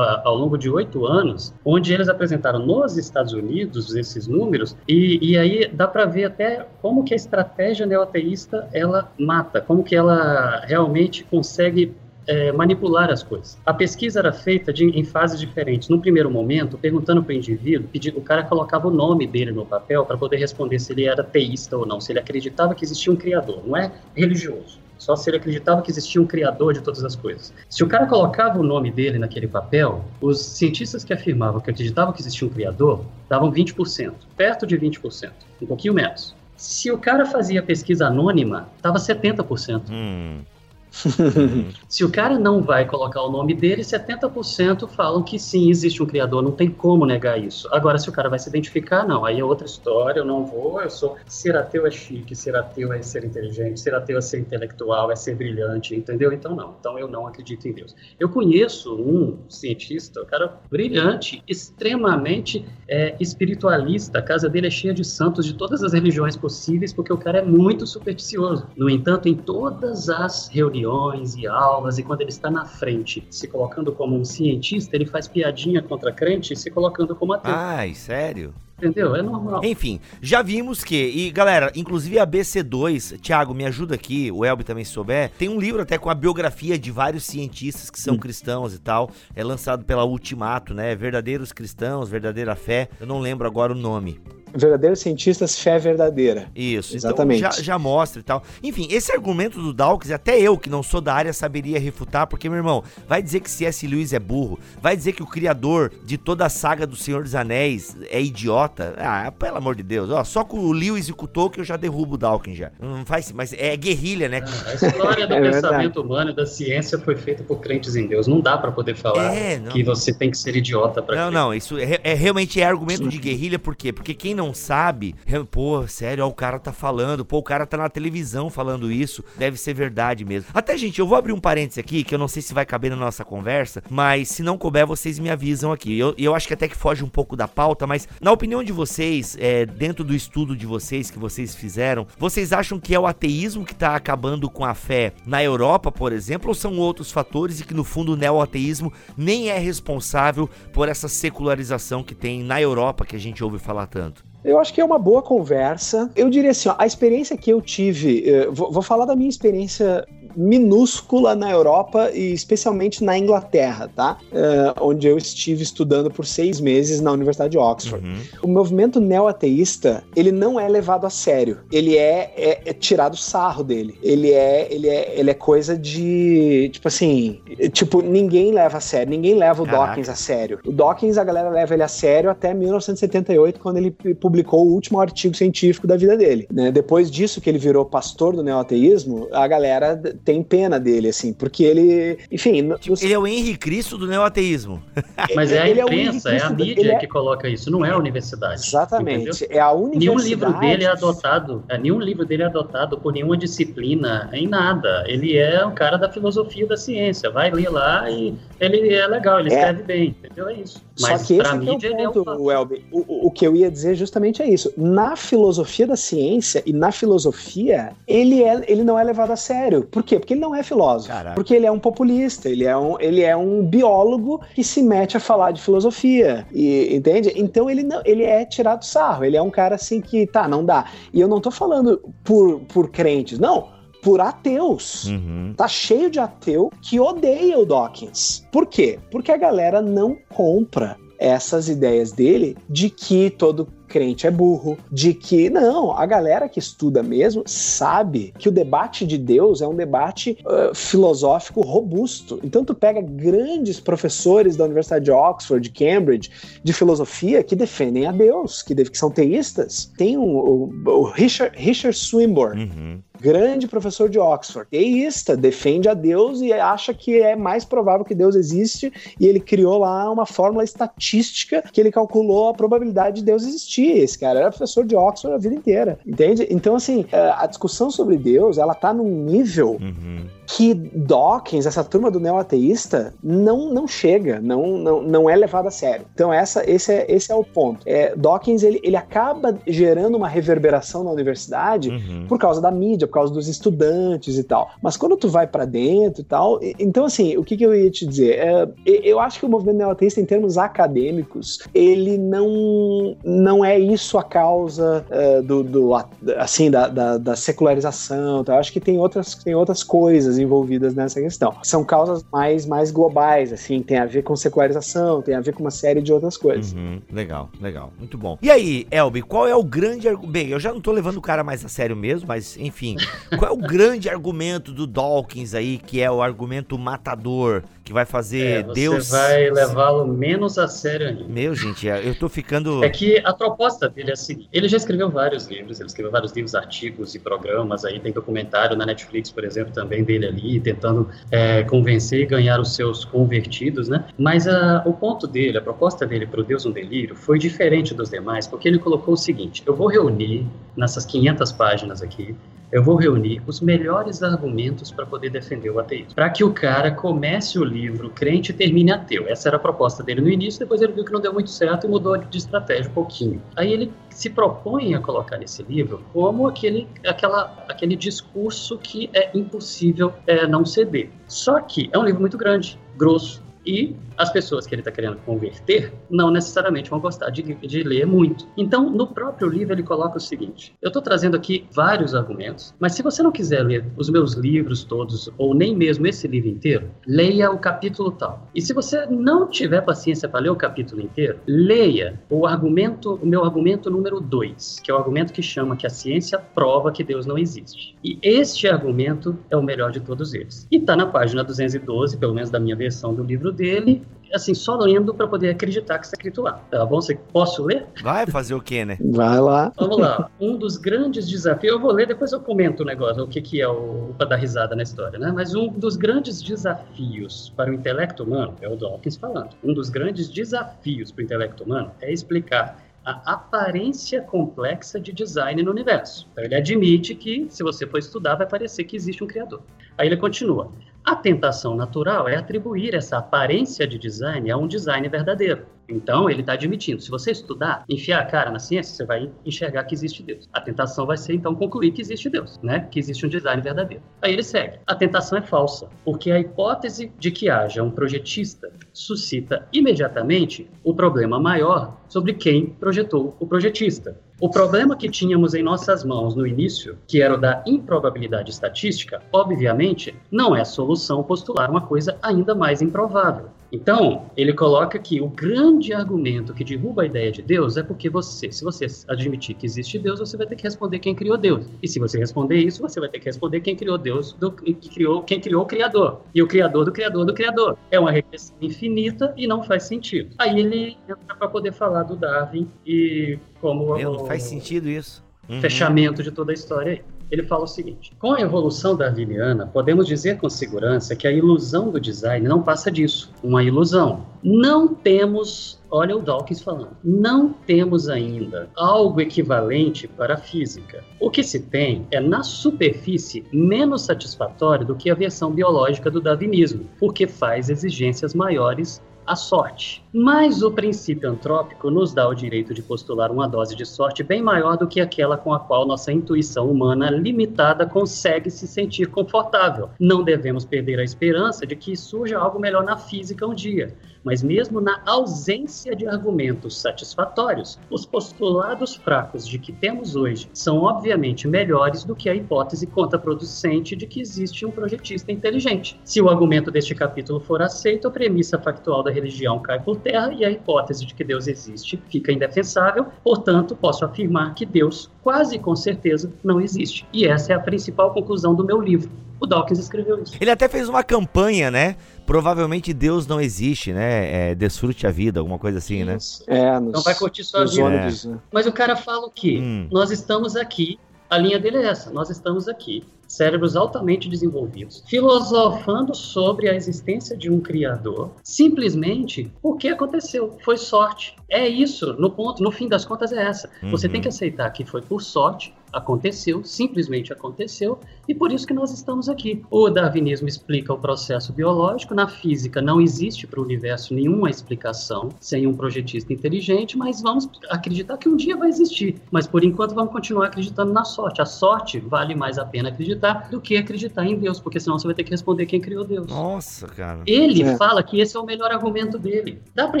ao longo de oito anos, onde eles apresentaram nos Estados Unidos esses números, e, e aí dá para ver até como que a estratégia neoteísta ela mata, como que ela realmente consegue é, manipular as coisas. A pesquisa era feita de, em fases diferentes. No primeiro momento, perguntando para o indivíduo, o cara colocava o nome dele no papel para poder responder se ele era teísta ou não, se ele acreditava que existia um criador, não é religioso. Só se ele acreditava que existia um criador de todas as coisas. Se o cara colocava o nome dele naquele papel, os cientistas que afirmavam que acreditavam que existia um criador davam 20%, perto de 20%, um pouquinho menos. Se o cara fazia pesquisa anônima, dava 70%. Hum. [laughs] Se o cara não vai colocar o nome dele, 70% falam que sim, existe um criador, não tem como negar isso. Agora, se o cara vai se identificar, não, aí é outra história, eu não vou, eu sou. Ser ateu é chique, ser ateu é ser inteligente, ser ateu é ser intelectual, é ser brilhante, entendeu? Então, não. Então, eu não acredito em Deus. Eu conheço um cientista, um cara brilhante, extremamente é, espiritualista, a casa dele é cheia de santos de todas as religiões possíveis, porque o cara é muito supersticioso. No entanto, em todas as reuniões, reuniões e aulas, e quando ele está na frente, se colocando como um cientista, ele faz piadinha contra crente, se colocando como ateu. Ai, sério? Entendeu? É normal. Enfim, já vimos que, e galera, inclusive a BC2, Thiago, me ajuda aqui, o Elbi também se souber, tem um livro até com a biografia de vários cientistas que são hum. cristãos e tal, é lançado pela Ultimato, né? Verdadeiros cristãos, verdadeira fé, eu não lembro agora o nome. Verdadeiros cientistas, fé verdadeira. Isso, então exatamente. Então já, já mostra e tal. Enfim, esse argumento do Dawkins, até eu que não sou da área saberia refutar, porque, meu irmão, vai dizer que C.S. Lewis é burro, vai dizer que o criador de toda a saga do Senhor dos Anéis é idiota. Ah, pelo amor de Deus, ó, só com o Lewis e com o Tolkien eu já derrubo o Dawkins já. Não faz, mas é guerrilha, né? Ah, a história do [laughs] é pensamento humano e da ciência foi feita por crentes em Deus. Não dá para poder falar é, que você tem que ser idiota para Não, crer. não, isso é, é, realmente é argumento de guerrilha, por quê? Porque quem não sabe, pô, sério, ó, o cara tá falando, pô, o cara tá na televisão falando isso, deve ser verdade mesmo. Até, gente, eu vou abrir um parênteses aqui, que eu não sei se vai caber na nossa conversa, mas se não couber, vocês me avisam aqui. Eu, eu acho que até que foge um pouco da pauta, mas na opinião de vocês, é, dentro do estudo de vocês que vocês fizeram, vocês acham que é o ateísmo que tá acabando com a fé na Europa, por exemplo, ou são outros fatores e que no fundo o neo-ateísmo nem é responsável por essa secularização que tem na Europa que a gente ouve falar tanto? Eu acho que é uma boa conversa. Eu diria assim, ó, a experiência que eu tive, eh, vou, vou, falar da minha experiência minúscula na Europa e especialmente na Inglaterra, tá? Uh, onde eu estive estudando por seis meses na Universidade de Oxford. Uhum. O movimento neo-ateísta, ele não é levado a sério. Ele é, é, é, tirado sarro dele. Ele é, ele é, ele é coisa de, tipo assim, tipo, ninguém leva a sério, ninguém leva o Caraca. Dawkins a sério. O Dawkins, a galera leva ele a sério até 1978, quando ele publicou o último artigo científico da vida dele. Né? Depois disso que ele virou pastor do neo-ateísmo, a galera tem pena dele, assim, porque ele, enfim... Tipo, Ele é o Henri Cristo do neoateísmo. [laughs] Mas é a imprensa, é, é, a mídia é... que coloca isso, não é a universidade. Exatamente, entendeu? é a universidade. Nenhum livro dele é adotado, é, nenhum livro dele é adotado por nenhuma disciplina, em nada. Ele é um cara da filosofia da ciência, vai ler lá e ele é legal, ele é. escreve bem, entendeu? É isso. Mas Só que esse mídia, é o ponto, é um... Welby. O, o que eu ia dizer justamente é isso. Na filosofia da ciência e na filosofia, ele, é, ele não é levado a sério. Por quê? Porque ele não é filósofo. Caraca. Porque ele é um populista, ele é um, ele é um biólogo que se mete a falar de filosofia. E, entende? Então ele não, ele é tirado sarro. Ele é um cara assim que, tá, não dá. E eu não tô falando por, por crentes, não por ateus. Uhum. Tá cheio de ateu que odeia o Dawkins. Por quê? Porque a galera não compra essas ideias dele de que todo crente é burro, de que não, a galera que estuda mesmo sabe que o debate de Deus é um debate uh, filosófico robusto. Então tu pega grandes professores da Universidade de Oxford, de Cambridge, de filosofia que defendem a Deus, que, que são teístas. Tem um, o, o Richard, Richard Swinburne. Uhum. Grande professor de Oxford, teísta, defende a Deus e acha que é mais provável que Deus existe, e ele criou lá uma fórmula estatística que ele calculou a probabilidade de Deus existir. Esse cara era professor de Oxford a vida inteira, entende? Então, assim, é, a discussão sobre Deus, ela tá num nível Uhum. que Dawkins, essa turma do neo-ateísta, não, não chega, não, não, não é levada a sério. Então, essa, esse, é, esse é o ponto. É, Dawkins, ele, ele acaba gerando uma reverberação na universidade Uhum. por causa da mídia, por causa dos estudantes e tal. Mas quando tu vai pra dentro e tal, então assim, o que, que eu ia te dizer? É, eu acho que o movimento neoateísta, em termos acadêmicos, ele não, não é isso a causa é, do, do- assim da, da, da secularização. Tá? Eu acho que tem outras, tem outras coisas envolvidas nessa questão. São causas mais, mais globais, assim, tem a ver com secularização, tem a ver com uma série de outras coisas. Uhum. Legal, legal. Muito bom. E aí, Elbi, qual é o grande argumento? Bem, eu já não tô levando o cara mais a sério mesmo, mas enfim. Qual é o grande argumento do Dawkins aí, que é o argumento matador, que vai fazer É, você Deus. vai levá-lo menos a sério ainda. Meu, gente, eu tô ficando. É que a proposta dele é a seguinte: ele já escreveu vários livros, ele escreveu vários livros, artigos e programas. Aí tem documentário na Netflix, por exemplo, também dele ali, tentando é, convencer e ganhar os seus convertidos, né? Mas a- o ponto dele, a proposta dele para o Deus um Delírio foi diferente dos demais, porque ele colocou o seguinte: eu vou reunir nessas 500 páginas aqui. Eu vou reunir os melhores argumentos para poder defender o ateísmo. Para que o cara comece o livro crente e termine ateu. Essa era a proposta dele no início, depois ele viu que não deu muito certo e mudou de estratégia um pouquinho. Aí ele se propõe a colocar nesse livro como aquele, aquela, aquele discurso que é impossível é, não ceder. Só que é um livro muito grande, grosso, e as pessoas que ele está querendo converter não necessariamente vão gostar de, de ler muito. Então, no próprio livro, ele coloca o seguinte: eu estou trazendo aqui vários argumentos, mas se você não quiser ler os meus livros todos, ou nem mesmo esse livro inteiro, leia o capítulo tal. E se você não tiver paciência para ler o capítulo inteiro, leia o argumento, o meu argumento número 2, que é o argumento que chama que a ciência prova que Deus não existe. E este argumento é o melhor de todos eles. E está na página 212, pelo menos da minha versão do livro dele, assim, só lendo para poder acreditar que está escrito lá. Tá bom? Você, posso ler? Vai fazer o quê, né? [laughs] Vai lá. Vamos lá. Um dos grandes desafios, eu vou ler, depois eu comento o negócio, o que, que é o. para dar risada na história, né? Mas um dos grandes desafios para o intelecto humano, é o Dawkins falando, um dos grandes desafios para o intelecto humano é explicar a aparência complexa de design no universo. Então ele admite que, se você for estudar, vai parecer que existe um criador. Aí ele continua. A tentação natural é atribuir essa aparência de design a um design verdadeiro. Então, ele está admitindo, se você estudar, enfiar a cara na ciência, você vai enxergar que existe Deus. A tentação vai ser, então, concluir que existe Deus, né? Que existe um design verdadeiro. Aí ele segue. A tentação é falsa, porque a hipótese de que haja um projetista suscita imediatamente o problema maior sobre quem projetou o projetista. O problema que tínhamos em nossas mãos no início, que era o da improbabilidade estatística, obviamente não é solução postular uma coisa ainda mais improvável. Então, ele coloca que o grande argumento que derruba a ideia de Deus é porque você, se você admitir que existe Deus, você vai ter que responder quem criou Deus. E se você responder isso, você vai ter que responder quem criou Deus, do, que criou, quem criou o Criador. E o Criador do Criador do Criador. É uma regressão infinita e não faz sentido. Aí ele entra para poder falar do Darwin e como Meu, o- não faz sentido isso. Uhum. fechamento de toda a história aí. Ele fala o seguinte: com a evolução darwiniana, podemos dizer com segurança que a ilusão do design não passa disso, uma ilusão. Não temos, olha o Dawkins falando, não temos ainda algo equivalente para a física. O que se tem é, na superfície, menos satisfatório do que a versão biológica do darwinismo, porque faz exigências maiores a sorte. Mas o princípio antrópico nos dá o direito de postular uma dose de sorte bem maior do que aquela com a qual nossa intuição humana limitada consegue se sentir confortável. Não devemos perder a esperança de que surja algo melhor na física um dia mas mesmo na ausência de argumentos satisfatórios, os postulados fracos de que temos hoje são obviamente melhores do que a hipótese contraproducente de que existe um projetista inteligente. Se o argumento deste capítulo for aceito, a premissa factual da religião cai por terra e a hipótese de que Deus existe fica indefensável, portanto, posso afirmar que Deus, quase com certeza, não existe. E essa é a principal conclusão do meu livro. O Dawkins escreveu isso. Ele até fez uma campanha, né? Provavelmente Deus não existe, né? É, desfrute a vida, alguma coisa assim, né? É, nos, Não vai curtir sua vida. ônibus, né? Mas o cara fala o quê? Hum. Nós estamos aqui, a linha dele é essa, nós estamos aqui, cérebros altamente desenvolvidos, filosofando sobre a existência de um criador, simplesmente porque aconteceu, foi sorte. É isso, no ponto, no fim das contas é essa. Você Uhum. tem que aceitar que foi por sorte, aconteceu, simplesmente aconteceu, e por isso que nós estamos aqui. O darwinismo explica o processo biológico, na física não existe para o universo nenhuma explicação sem um projetista inteligente, mas vamos acreditar que um dia vai existir. Mas por enquanto vamos continuar acreditando na sorte. A sorte vale mais a pena acreditar do que acreditar em Deus, porque senão você vai ter que responder quem criou Deus. Nossa, cara. Ele É. fala que esse é o melhor argumento dele. Dá para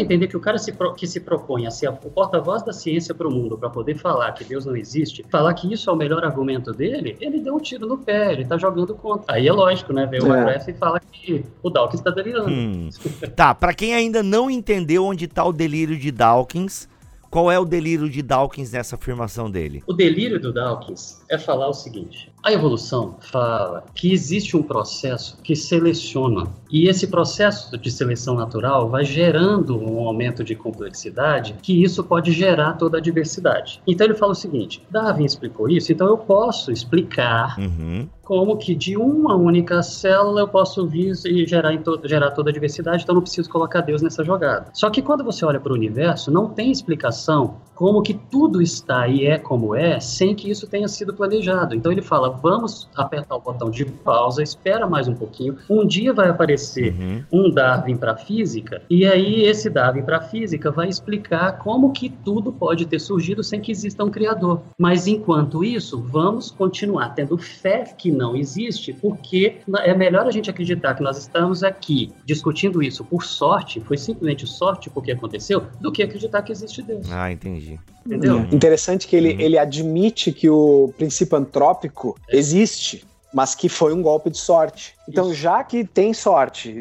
entender que o cara se pro- que se propõe a ser a- o porta-voz da ciência para o mundo, para poder falar que Deus não existe, falar que isso é o melhor argumento dele, ele deu um tiro no pé, ele tá jogando contra. Aí é lógico, né? Vem o É. McGrath e fala que o Dawkins está delirando. Hum. Tá, pra quem ainda não entendeu onde tá o delírio de Dawkins, qual é o delírio de Dawkins nessa afirmação dele? O delírio do Dawkins é falar o seguinte: a evolução fala que existe um processo que seleciona, e esse processo de seleção natural vai gerando um aumento de complexidade, que isso pode gerar toda a diversidade. Então ele fala o seguinte: Darwin explicou isso, então eu posso explicar Uhum. Como que de uma única célula eu posso vir e gerar, em to- gerar toda a diversidade, então não preciso colocar Deus nessa jogada. Só que quando você olha para o universo, não tem explicação como que tudo está e é como é, sem que isso tenha sido planejado. Então ele fala, vamos apertar o botão de pausa, espera mais um pouquinho, um dia vai aparecer Uhum. um Darwin para física, e aí esse Darwin para física vai explicar como que tudo pode ter surgido sem que exista um criador. Mas enquanto isso, vamos continuar tendo fé que não existe, porque é melhor a gente acreditar que nós estamos aqui discutindo isso por sorte, foi simplesmente sorte porque aconteceu, do que acreditar que existe Deus. Ah, entendi. Entendeu? Uhum. Interessante que ele, Uhum. ele admite que o princípio antrópico existe, mas que foi um golpe de sorte. Então, Isso. já que tem sorte,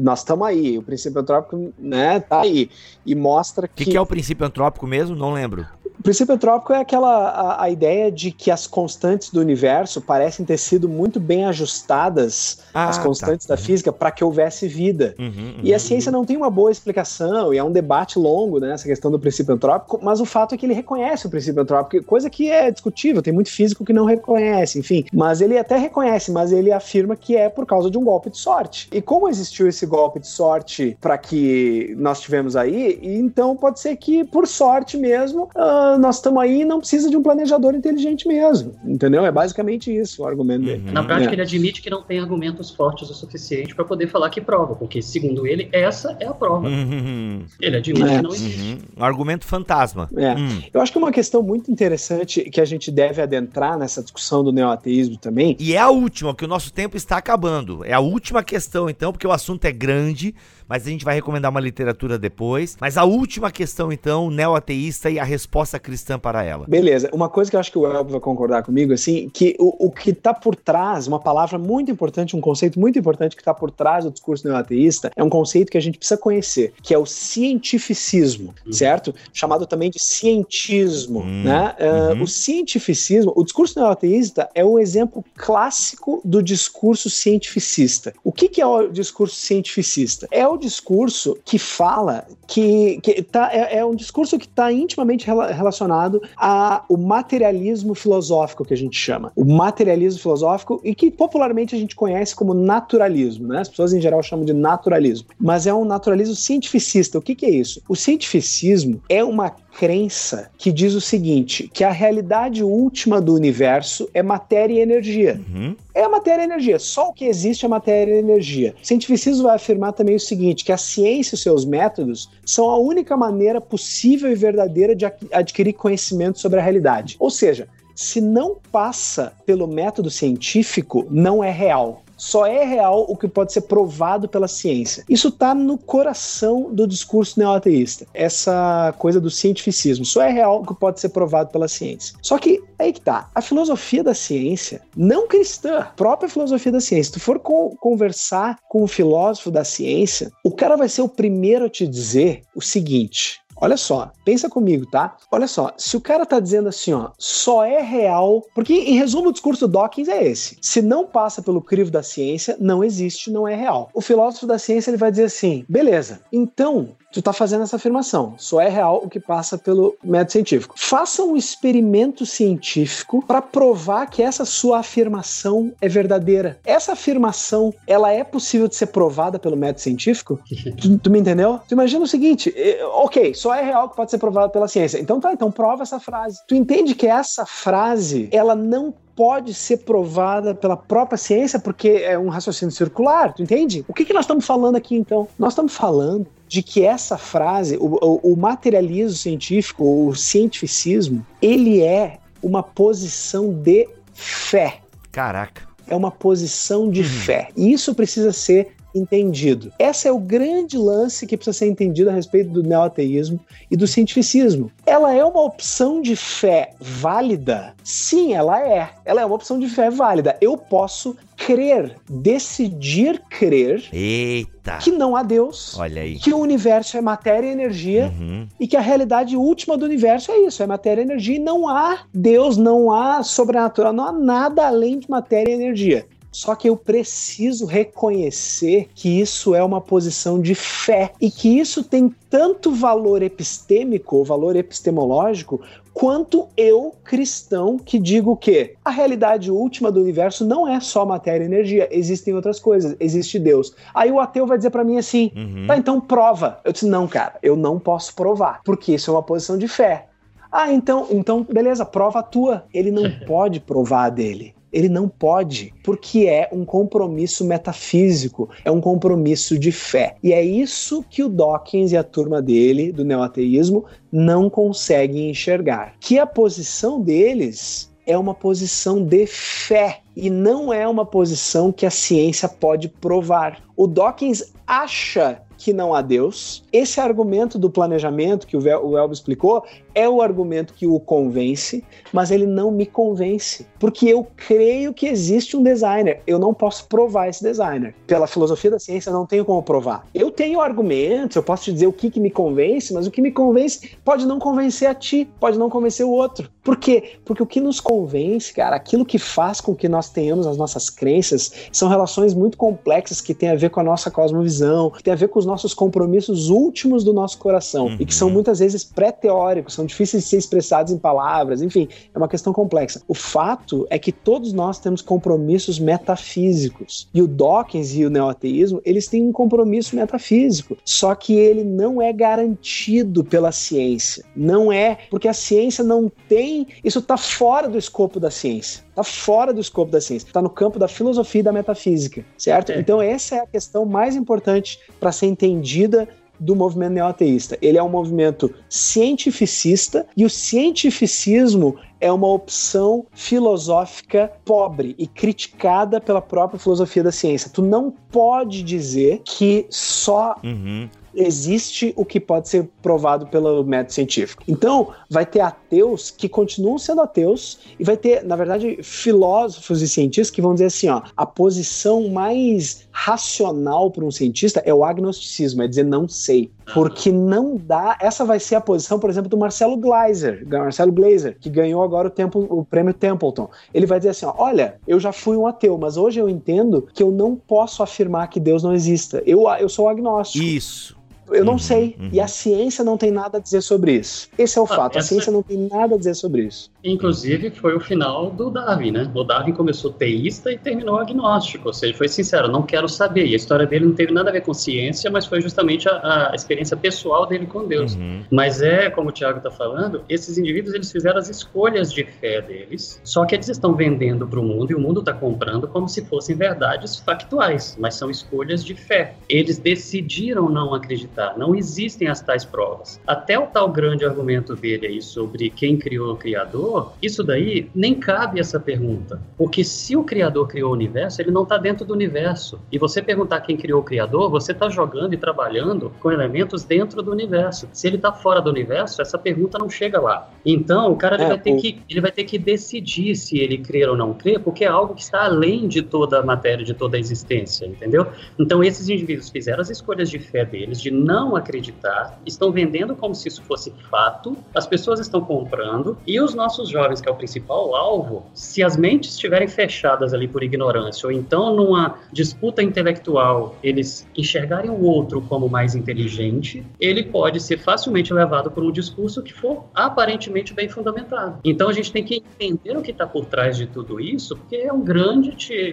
nós estamos aí, o princípio antrópico né, tá aí, e mostra O que, que é o princípio antrópico mesmo? Não lembro. O princípio antrópico é aquela a, a ideia de que as constantes do universo parecem ter sido muito bem ajustadas, Ah, as constantes tá. da física, para que houvesse vida. Uhum, uhum. E a ciência não tem uma boa explicação, e é um debate longo, né, essa questão do princípio antrópico, mas o fato é que ele reconhece o princípio antrópico, coisa que é discutível, tem muito físico que não reconhece, enfim. Mas ele até reconhece, mas ele afirma que é por causa de um golpe de sorte. E como existiu esse golpe de sorte para que nós tivemos aí, então pode ser que, por sorte mesmo, ah, nós estamos aí e não precisa de um planejador inteligente mesmo, entendeu? É basicamente isso o argumento dele. Uhum. Na prática, É. ele admite que não tem argumentos fortes o suficiente para poder falar que prova, porque, segundo ele, essa é a prova. Uhum. Ele admite É. que não existe. Uhum. Um argumento fantasma. É. Hum. Eu acho que uma questão muito interessante que a gente deve adentrar nessa discussão do neoateísmo também. E é a última, que o nosso tempo está acabando. É a última questão, então, porque o assunto é grande, mas a gente vai recomendar uma literatura depois. Mas a última questão, então, neoateísta e a resposta cristã para ela. Beleza, uma coisa que eu acho que o Elbo vai concordar comigo, assim, que o, o que está por trás, uma palavra muito importante, um conceito muito importante que está por trás do discurso neoateísta, é um conceito que a gente precisa conhecer, que é o cientificismo, Uhum. certo? Chamado também de cientismo, Hum, né? Ah, uhum. o cientificismo, o discurso neoateísta é um exemplo clássico do discurso cientificista. O que, que é o discurso cientificista? É o discurso que fala que, que tá, é, é um discurso que está intimamente rela- relacionado ao materialismo filosófico que a gente chama. O materialismo filosófico e que popularmente a gente conhece como naturalismo, né? As pessoas em geral chamam de naturalismo. Mas é um naturalismo cientificista. O que, que é isso? O cientificismo é uma crença que diz o seguinte: que a realidade última do universo é matéria e energia. Uhum. É a matéria e energia. Só o que existe é matéria e energia. O cientificismo vai afirmar também o seguinte: que a ciência e seus métodos são a única maneira possível e verdadeira de adquirir conhecimento sobre a realidade. Ou seja, se não passa pelo método científico, não é real. Só é real o que pode ser provado pela ciência. Isso está no coração do discurso neoateísta. Essa coisa do cientificismo. Só é real o que pode ser provado pela ciência. Só que aí que tá. A filosofia da ciência, não cristã, própria filosofia da ciência. Se tu for co conversar com um filósofo da ciência, o cara vai ser o primeiro a te dizer o seguinte: Olha só, pensa comigo, tá? Olha só, se o cara tá dizendo assim, ó, só é real, porque em resumo o discurso do Dawkins é esse: se não passa pelo crivo da ciência, não existe, não é real. O filósofo da ciência ele vai dizer assim: beleza, então tu tá fazendo essa afirmação. Só é real o que passa pelo método científico. Faça um experimento científico para provar que essa sua afirmação é verdadeira. Essa afirmação, ela é possível de ser provada pelo método científico? [laughs] tu, tu, me entendeu? Tu imagina o seguinte, ok, só é real que pode ser provado pela ciência. Então tá, então prova essa frase. Tu entende que essa frase, ela não pode ser provada pela própria ciência porque é um raciocínio circular, tu entende? O que, que nós estamos falando aqui então? Nós estamos falando de que essa frase, o, o, o materialismo científico, o cientificismo, ele é uma posição de fé. Caraca. É uma posição de uhum. fé. E isso precisa ser entendido. Esse é o grande lance que precisa ser entendido a respeito do neoateísmo e do cientificismo. Ela é uma opção de fé válida? Sim, ela é. Ela é uma opção de fé válida. Eu posso crer, decidir crer Eita. que não há Deus, Olha aí. que o universo é matéria e energia Uhum. e que a realidade última do universo é isso, é matéria e energia e não há Deus, não há sobrenatural, não há nada além de matéria e energia. Só que eu preciso reconhecer que isso é uma posição de fé e que isso tem tanto valor epistêmico, valor epistemológico, quanto eu, cristão, que digo que a realidade última do universo não é só matéria e energia, existem outras coisas, existe Deus. Aí o ateu vai dizer para mim assim: Uhum. tá, então prova. Eu disse: não, cara, eu não posso provar, porque isso é uma posição de fé. Ah, então, então beleza, prova a tua. Ele não [laughs] pode provar a dele. Ele não pode, porque é um compromisso metafísico, é um compromisso de fé. E é isso que o Dawkins e a turma dele, do neoateísmo, não conseguem enxergar. Que a posição deles é uma posição de fé e não é uma posição que a ciência pode provar. O Dawkins acha que não há Deus. Esse argumento do planejamento que o Elbo explicou é o argumento que o convence, mas ele não me convence, porque eu creio que existe um designer. Eu não posso provar esse designer. Pela filosofia da ciência, eu não tenho como provar. Eu tenho argumentos, eu posso te dizer o que, que me convence, mas o que me convence pode não convencer a ti, pode não convencer o outro. Por quê? Porque o que nos convence, cara, aquilo que faz com que nós tenhamos as nossas crenças, são relações muito complexas que têm a ver com a nossa cosmovisão, que tem a ver com os nossos compromissos últimos do nosso coração Uhum. e que são muitas vezes pré-teóricos, são difíceis de ser expressados em palavras, enfim, é uma questão complexa. O fato é que todos nós temos compromissos metafísicos e o Dawkins e o neoateísmo, eles têm um compromisso metafísico, só que ele não é garantido pela ciência. Não é, porque a ciência não tem, isso está fora do escopo da ciência. Está fora do escopo da ciência, está no campo da filosofia e da metafísica, certo? É. Então essa é a questão mais importante para ser entendida do movimento neoateísta. Ele é um movimento cientificista e o cientificismo é uma opção filosófica pobre e criticada pela própria filosofia da ciência. Tu não pode dizer que só Uhum. existe o que pode ser provado pelo método científico. Então, vai ter ateus que continuam sendo ateus e vai ter, na verdade, filósofos e cientistas que vão dizer assim, ó, a posição mais racional para um cientista é o agnosticismo, é dizer não sei, porque não dá, essa vai ser a posição, por exemplo, do Marcelo Gleiser, Marcelo Glazer, que ganhou agora o, tempo, o prêmio Templeton. Ele vai dizer assim, ó, olha, eu já fui um ateu, mas hoje eu entendo que eu não posso afirmar que Deus não exista. Eu, eu sou agnóstico. Isso. Eu não sei. Uhum. E a ciência não tem nada a dizer sobre isso. Esse é o ah, fato. Essa... A ciência não tem nada a dizer sobre isso. Inclusive, foi o final do Darwin, né? O Darwin começou teísta e terminou agnóstico. Ou seja, foi sincero, não quero saber. E a história dele não teve nada a ver com ciência, mas foi justamente a, a experiência pessoal dele com Deus. Uhum. Mas é, como o Tiago está falando, esses indivíduos eles fizeram as escolhas de fé deles, só que eles estão vendendo para o mundo e o mundo está comprando como se fossem verdades factuais, mas são escolhas de fé. Eles decidiram não acreditar, não existem as tais provas. Até o tal grande argumento dele aí sobre quem criou o Criador, isso daí nem cabe essa pergunta, porque se o Criador criou o universo, ele não está dentro do universo. E você perguntar quem criou o Criador, você está jogando e trabalhando com elementos dentro do universo. Se ele está fora do universo, essa pergunta não chega lá. Então, o cara é, vai, ter o... que, ele vai ter que decidir se ele crer ou não crer, porque é algo que está além de toda a matéria, de toda a existência, entendeu? Então, esses indivíduos fizeram as escolhas de fé deles, de não acreditar, estão vendendo como se isso fosse fato, as pessoas estão comprando, e os nossos jovens, que é o principal alvo, se as mentes estiverem fechadas ali por ignorância, ou então numa disputa intelectual, eles enxergarem o outro como mais inteligente, ele pode ser facilmente levado por um discurso que for aparentemente bem fundamentado. Então, a gente tem que entender o que está por trás de tudo isso, porque é um grande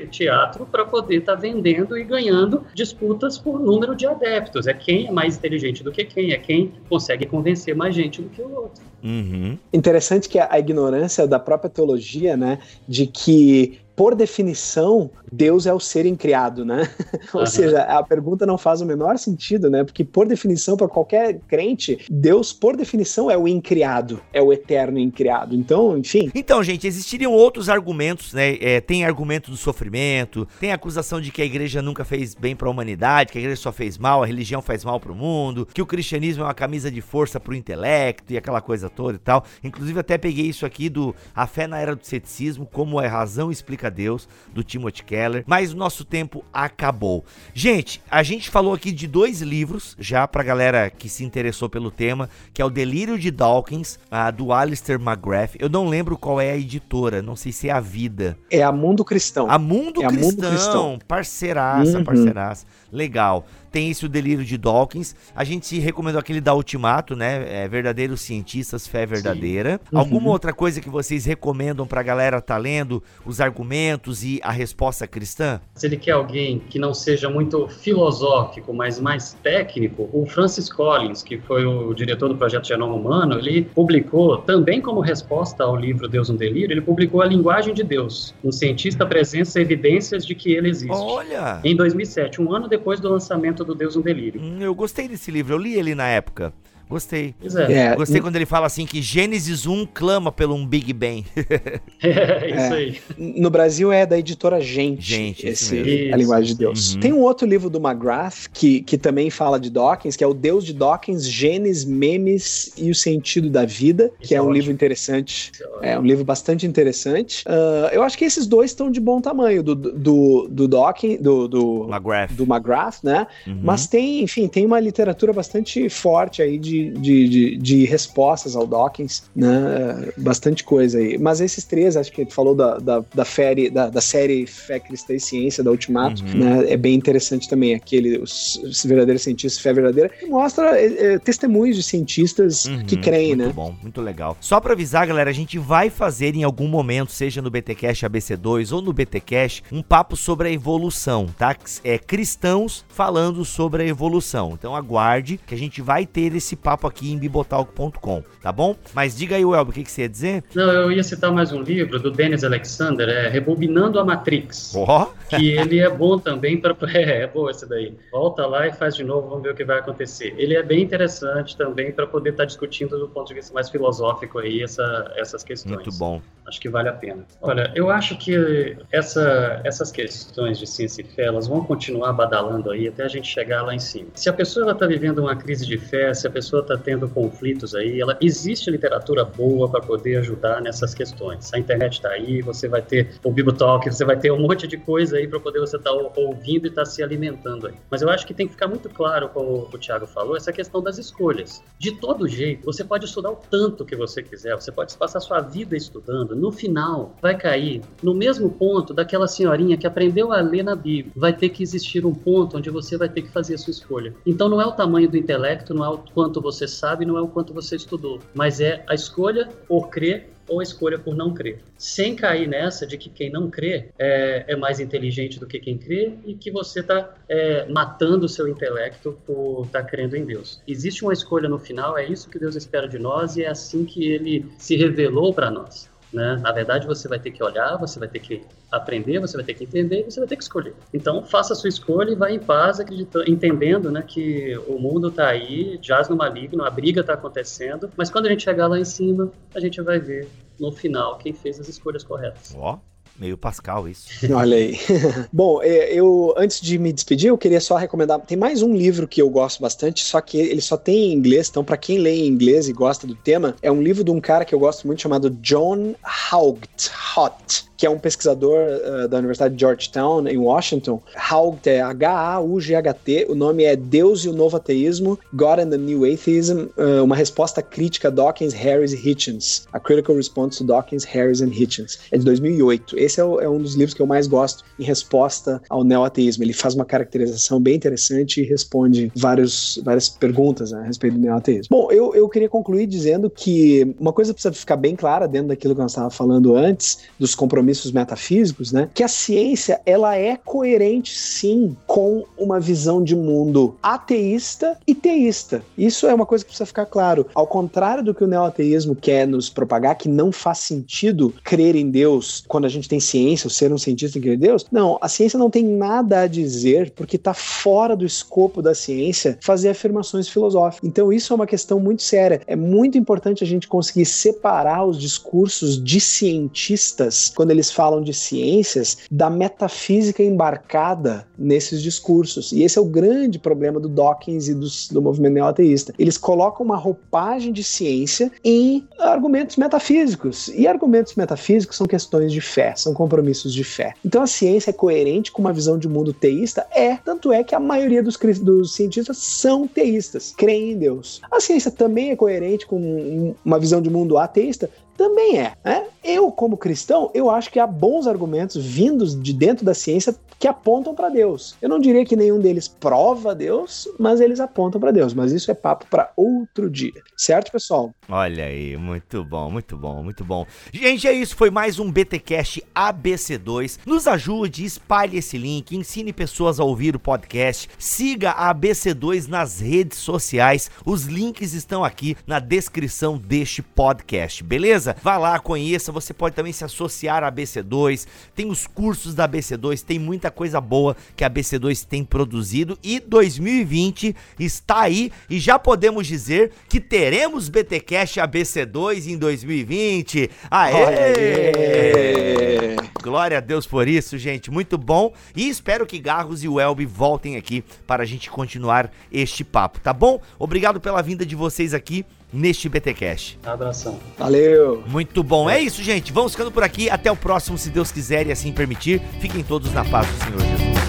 teatro para poder estar tá vendendo e ganhando disputas por número de adeptos. É quem é mais inteligente do que quem, é quem consegue convencer mais gente do que o outro. Uhum. Interessante que a ignorância da própria teologia, né, de que por definição, Deus é o ser incriado, né? [laughs] Ou seja, a pergunta não faz o menor sentido, né? Porque, por definição, para qualquer crente, Deus, por definição, é o incriado, é o eterno incriado. Então, enfim. Então, gente, existiriam outros argumentos, né? É, tem argumento do sofrimento, tem acusação de que a igreja nunca fez bem para a humanidade, que a igreja só fez mal, a religião faz mal para o mundo, que o cristianismo é uma camisa de força para o intelecto e aquela coisa toda e tal. Inclusive, até peguei isso aqui do A Fé na Era do Ceticismo, como é razão explica Deus, do Timothy Keller. Mas o nosso tempo acabou. Gente, a gente falou aqui de dois livros, já pra galera que se interessou pelo tema, que é o Delírio de Dawkins, a, do Alistair McGrath. Eu não lembro qual é a editora, não sei se é a Vida. É a Mundo Cristão. A Mundo, é Cristão, a Mundo Cristão, parceiraça, uhum. parceiraça. Legal tem esse o delírio de Dawkins. A gente recomendou aquele da Ultimato, né? É, verdadeiros cientistas, fé verdadeira. Uhum. Alguma outra coisa que vocês recomendam pra galera tá lendo os argumentos e a resposta cristã? Se ele quer alguém que não seja muito filosófico, mas mais técnico, o Francis Collins, que foi o diretor do projeto Genoma Humano, ele publicou, também como resposta ao livro Deus um Delírio, ele publicou A Linguagem de Deus. Um cientista presença evidências de que ele existe. Olha! Em 2007, um ano depois do lançamento do Deus um Delírio. Hum, eu gostei desse livro, eu li ele na época. Gostei. É. É, Gostei quando ele fala assim que Gênesis 1 clama pelo um Big Bang. [laughs] é, isso aí. No Brasil é da editora Gente. Gente, esse, a linguagem de Deus. Uhum. Tem um outro livro do McGrath que, que também fala de Dawkins, que é o Deus de Dawkins, Gênesis, Memes e o Sentido da Vida, que é, é um livro interessante. É, é um livro bastante interessante. Uh, eu acho que esses dois estão de bom tamanho, do, do, do Dawkins, do, do McGrath, do McGrath né? Uhum. Mas tem, enfim, tem uma literatura bastante forte aí de de, de, de, respostas ao Dawkins, né? Bastante coisa aí. Mas esses três, acho que tu falou da, da, da, da, da série Fé, Cristã e Ciência, da Ultimato, uhum. né? É bem interessante também. Aquele, os, os verdadeiros cientistas, Fé Verdadeira, mostra é, é, testemunhos de cientistas uhum. que creem, muito né? Muito bom, muito legal. Só pra avisar, galera, a gente vai fazer em algum momento, seja no BTcast ABC2 ou no BTcast, um papo sobre a evolução, tá? É cristãos falando sobre a evolução. Então aguarde que a gente vai ter esse papo papo aqui em bibotalk.com, tá bom? Mas diga aí, Welber, o que, que você ia dizer? Não, eu ia citar mais um livro do Dennis Alexander, é Rebobinando a Matrix. Oh. Que ele é bom também para. [laughs] É, é bom esse daí. Volta lá e faz de novo, vamos ver o que vai acontecer. Ele é bem interessante também para poder estar tá discutindo do ponto de vista mais filosófico aí essa, essas questões. Muito bom. Acho que vale a pena. Olha, eu acho que essa, essas questões de ciência e fé, elas vão continuar badalando aí até a gente chegar lá em cima. Se a pessoa está vivendo uma crise de fé, se a pessoa está tendo conflitos aí, ela existe literatura boa para poder ajudar nessas questões. A internet está aí, você vai ter o Bibotalk, você vai ter um monte de coisa aí para poder você estar tá ouvindo e estar tá se alimentando aí. Mas eu acho que tem que ficar muito claro, como o Thiago falou, essa questão das escolhas. De todo jeito, você pode estudar o tanto que você quiser, você pode passar sua vida estudando, no final vai cair no mesmo ponto daquela senhorinha que aprendeu a ler na Bíblia. Vai ter que existir um ponto onde você vai ter que fazer a sua escolha. Então não é o tamanho do intelecto, não é o quanto você sabe, não é o quanto você estudou, mas é a escolha por crer ou a escolha por não crer. Sem cair nessa de que quem não crê é, é mais inteligente do que quem crê e que você está é, matando o seu intelecto por estar tá crendo em Deus. Existe uma escolha no final, é isso que Deus espera de nós e é assim que ele se revelou para nós. Né? Na verdade, você vai ter que olhar, você vai ter que aprender, você vai ter que entender e você vai ter que escolher. Então, faça a sua escolha e vá em paz, acreditando, entendendo né, que o mundo está aí, jaz no maligno, a briga está acontecendo, mas quando a gente chegar lá em cima, a gente vai ver no final quem fez as escolhas corretas. Ó. Meio Pascal isso. [laughs] Olha aí. [laughs] Bom, é, eu antes de me despedir, eu queria só recomendar. Tem mais um livro que eu gosto bastante, só que ele só tem em inglês. Então, para quem lê em inglês e gosta do tema, é um livro de um cara que eu gosto muito chamado John Haugt. Hot que é um pesquisador uh, da Universidade de Georgetown, em Washington. Haugt é H-A-U-G-H-T, o nome é Deus e o Novo Ateísmo, God and the New Atheism, uh, uma resposta crítica a Dawkins, Harris e Hitchens. A Critical Response to Dawkins, Harris and Hitchens. É de 2008. Esse é, o, é um dos livros que eu mais gosto em resposta ao neo-ateísmo. Ele faz uma caracterização bem interessante e responde vários, várias perguntas né, a respeito do neo-ateísmo. Bom, eu, eu queria concluir dizendo que uma coisa precisa ficar bem clara dentro daquilo que nós estávamos falando antes, dos compromissos compromissos metafísicos, né? Que a ciência ela é coerente sim com uma visão de mundo ateísta e teísta. Isso é uma coisa que precisa ficar claro. Ao contrário do que o neoateísmo quer nos propagar, que não faz sentido crer em Deus quando a gente tem ciência, ou ser um cientista e crer em Deus. Não, a ciência não tem nada a dizer porque está fora do escopo da ciência fazer afirmações filosóficas. Então isso é uma questão muito séria. É muito importante a gente conseguir separar os discursos de cientistas quando eles falam de ciências, da metafísica embarcada nesses discursos. E esse é o grande problema do Dawkins e dos, do movimento neoateísta. Eles colocam uma roupagem de ciência em argumentos metafísicos. E argumentos metafísicos são questões de fé, são compromissos de fé. Então a ciência é coerente com uma visão de mundo teísta? É, tanto é que a maioria dos, dos cientistas são teístas, creem em Deus. A ciência também é coerente com uma visão de mundo ateísta? Também é. Né? Eu, como cristão, eu acho que há bons argumentos vindos de dentro da ciência que apontam para Deus. Eu não diria que nenhum deles prova Deus, mas eles apontam para Deus. Mas isso é papo para outro dia. Certo, pessoal? Olha aí, muito bom, muito bom, muito bom. Gente, é isso. Foi mais um BTcast ABC2. Nos ajude, espalhe esse link, ensine pessoas a ouvir o podcast. Siga a ABC2 nas redes sociais. Os links estão aqui na descrição deste podcast, beleza? Vá lá, conheça. Você pode também se associar à ABC2. Tem os cursos da ABC2, tem muita coisa boa que a BC2 tem produzido e 2020 está aí e já podemos dizer que teremos BTcast ABC2 em 2020. Aê! Aê! Glória a Deus por isso, gente. Muito bom. E espero que Garros e o Elby voltem aqui para a gente continuar este papo, tá bom? Obrigado pela vinda de vocês aqui neste BTcast. Abração. Valeu. Muito bom. É isso, gente. Vamos ficando por aqui. Até o próximo, se Deus quiser e assim permitir. Fiquem todos na paz do Senhor Jesus.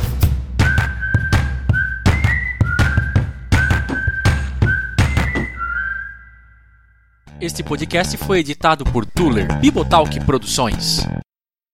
Este podcast foi editado por Tuller Bibotalk Produções.